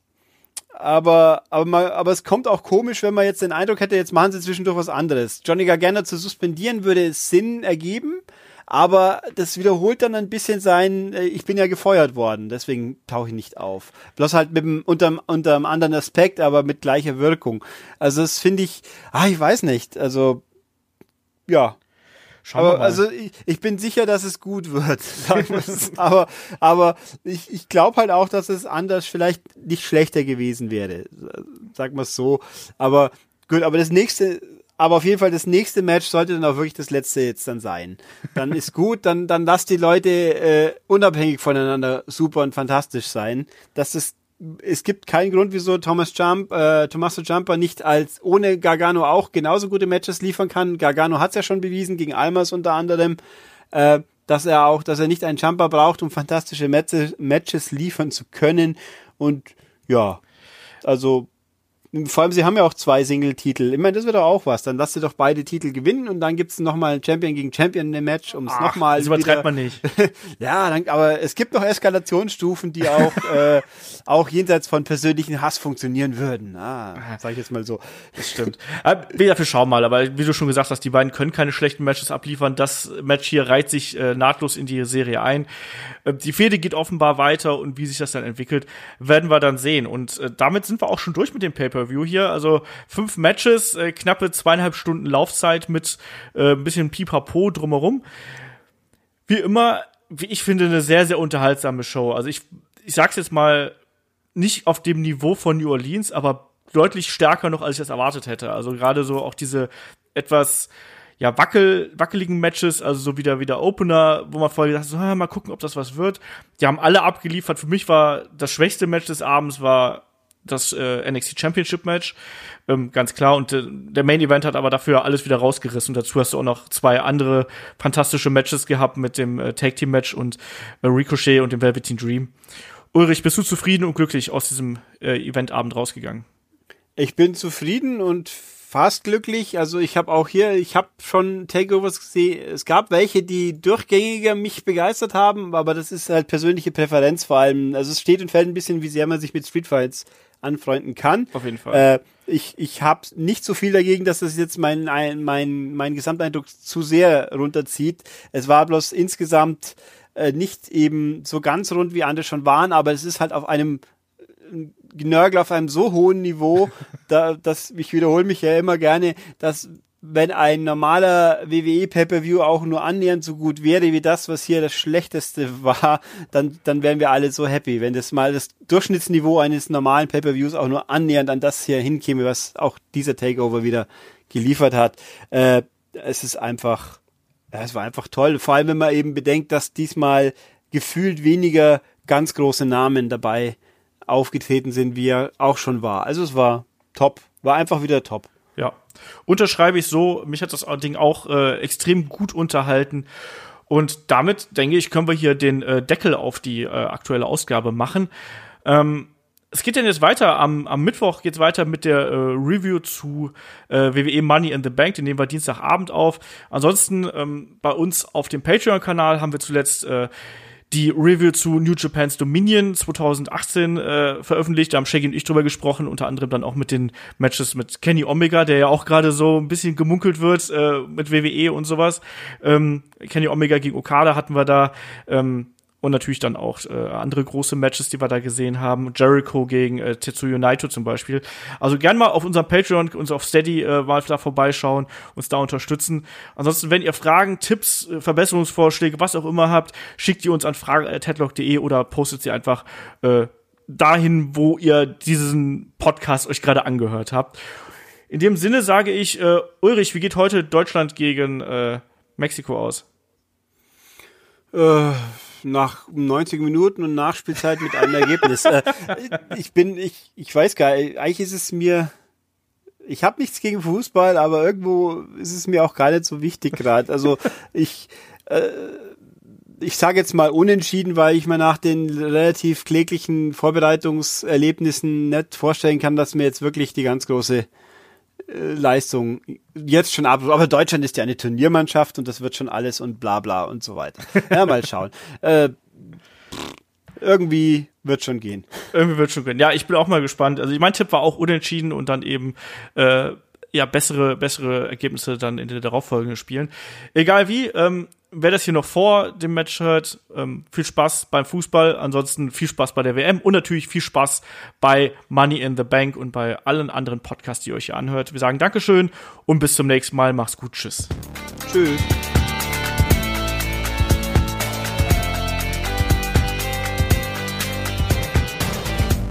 Aber, aber, mal, aber es kommt auch komisch, wenn man jetzt den Eindruck hätte, jetzt machen sie zwischendurch was anderes. Johnny Gargano zu suspendieren würde Sinn ergeben, aber das wiederholt dann ein bisschen sein, äh, ich bin ja gefeuert worden, deswegen tauche ich nicht auf. Bloß halt mit dem, unter, unter einem anderen Aspekt, aber mit gleicher Wirkung. Also das finde ich, ah, ich weiß nicht, also, ja. Schauen aber, also ich, ich bin sicher, dass es gut wird. aber aber ich, ich glaube halt auch, dass es anders vielleicht nicht schlechter gewesen wäre. Sag mal so. Aber gut, aber das nächste aber auf jeden Fall das nächste Match sollte dann auch wirklich das letzte jetzt dann sein. Dann ist gut, dann, dann lass die Leute äh, unabhängig voneinander super und fantastisch sein. Das ist es gibt keinen Grund, wieso Thomas Jump, äh, Tommaso Jumper nicht als ohne Gargano auch genauso gute Matches liefern kann. Gargano hat es ja schon bewiesen gegen Almas unter anderem, äh, dass er auch, dass er nicht einen Jumper braucht, um fantastische Matches liefern zu können. Und ja, also vor allem, sie haben ja auch zwei Single-Titel. Ich meine, das wird doch auch was. Dann lasst ihr doch beide Titel gewinnen und dann gibt's nochmal ein Champion gegen Champion im Match, um es nochmal. Das übertreibt man nicht. ja, dann, aber es gibt noch Eskalationsstufen, die auch, äh, auch jenseits von persönlichen Hass funktionieren würden. Ah, sag ich jetzt mal so. Das stimmt. wie dafür schau mal, aber wie du schon gesagt hast, die beiden können keine schlechten Matches abliefern. Das Match hier reiht sich äh, nahtlos in die Serie ein. Äh, die Fehde geht offenbar weiter und wie sich das dann entwickelt, werden wir dann sehen. Und äh, damit sind wir auch schon durch mit dem Paper Pay-Per-View hier. Also fünf Matches, äh, knappe zweieinhalb Stunden Laufzeit mit äh, ein bisschen Pipapo drumherum. Wie immer, wie ich finde, eine sehr, sehr unterhaltsame Show. Also ich, ich sag's jetzt mal, nicht auf dem Niveau von New Orleans, aber deutlich stärker noch, als ich das erwartet hätte. Also gerade so auch diese etwas ja, wackel, wackeligen Matches, also so wieder wieder Opener, wo man vorher gedacht hat, so, mal gucken, ob das was wird. Die haben alle abgeliefert. Für mich war das schwächste Match des Abends war das äh, NXT Championship Match, ähm, ganz klar. Und äh, der Main Event hat aber dafür alles wieder rausgerissen. Und dazu hast du auch noch zwei andere fantastische Matches gehabt mit dem äh, Tag Team Match und äh, Ricochet und dem Velveteen Dream. Ulrich, bist du zufrieden und glücklich aus diesem äh, Eventabend rausgegangen? Ich bin zufrieden und fast glücklich. Also ich habe auch hier, ich habe schon Takeovers gesehen. Es gab welche, die durchgängiger mich begeistert haben, aber das ist halt persönliche Präferenz vor allem. Also es steht und fällt ein bisschen, wie sehr man sich mit Street Fights anfreunden kann. Auf jeden Fall. Äh, ich ich habe nicht so viel dagegen, dass das jetzt mein, mein, mein Gesamteindruck zu sehr runterzieht. Es war bloß insgesamt äh, nicht eben so ganz rund, wie andere schon waren, aber es ist halt auf einem Genörgel auf einem so hohen Niveau, da, dass ich wiederhole mich ja immer gerne, dass wenn ein normaler WWE Pay-per-View auch nur annähernd so gut wäre wie das, was hier das schlechteste war, dann dann wären wir alle so happy, wenn das mal das Durchschnittsniveau eines normalen Pay-per-Views auch nur annähernd an das hier hinkäme, was auch dieser Takeover wieder geliefert hat. Äh, es ist einfach, ja, es war einfach toll. Vor allem, wenn man eben bedenkt, dass diesmal gefühlt weniger ganz große Namen dabei aufgetreten sind, wie er auch schon war. Also es war top, war einfach wieder top. Ja, unterschreibe ich so. Mich hat das Ding auch äh, extrem gut unterhalten. Und damit, denke ich, können wir hier den äh, Deckel auf die äh, aktuelle Ausgabe machen. Ähm, es geht denn jetzt weiter. Am, am Mittwoch geht es weiter mit der äh, Review zu äh, WWE Money in the Bank. Den nehmen wir Dienstagabend auf. Ansonsten ähm, bei uns auf dem Patreon-Kanal haben wir zuletzt äh, die Review zu New Japan's Dominion 2018 äh, veröffentlicht. Da haben Shaggy und ich drüber gesprochen, unter anderem dann auch mit den Matches mit Kenny Omega, der ja auch gerade so ein bisschen gemunkelt wird äh, mit WWE und sowas. Ähm, Kenny Omega gegen Okada hatten wir da. Ähm, und natürlich dann auch äh, andere große Matches, die wir da gesehen haben. Jericho gegen äh, Tetsuya Naito zum Beispiel. Also gern mal auf unserem Patreon, uns auf Steady äh, mal da vorbeischauen, uns da unterstützen. Ansonsten, wenn ihr Fragen, Tipps, äh, Verbesserungsvorschläge, was auch immer habt, schickt die uns an fragen.headlock.de oder postet sie einfach äh, dahin, wo ihr diesen Podcast euch gerade angehört habt. In dem Sinne sage ich, äh, Ulrich, wie geht heute Deutschland gegen äh, Mexiko aus? Äh nach 90 Minuten und Nachspielzeit mit einem Ergebnis. äh, ich bin, ich, ich weiß gar nicht, eigentlich ist es mir, ich habe nichts gegen Fußball, aber irgendwo ist es mir auch gar nicht so wichtig gerade. Also ich, äh, ich sage jetzt mal unentschieden, weil ich mir nach den relativ kläglichen Vorbereitungserlebnissen nicht vorstellen kann, dass mir jetzt wirklich die ganz große Leistung jetzt schon ab. Aber Deutschland ist ja eine Turniermannschaft und das wird schon alles und bla bla und so weiter. Ja, mal schauen. äh, irgendwie wird schon gehen. Irgendwie wird schon gehen. Ja, ich bin auch mal gespannt. Also mein Tipp war auch unentschieden und dann eben äh, ja bessere bessere Ergebnisse dann in den darauffolgenden Spielen. Egal wie, ähm, wer das hier noch vor dem Match hört, ähm, viel Spaß beim Fußball, ansonsten viel Spaß bei der WM und natürlich viel Spaß bei Money in the Bank und bei allen anderen Podcasts, die ihr euch hier anhört. Wir sagen Dankeschön und bis zum nächsten Mal. Macht's gut. Tschüss. Tschüss.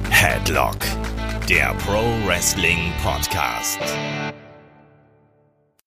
Headlock, der Pro Wrestling Podcast.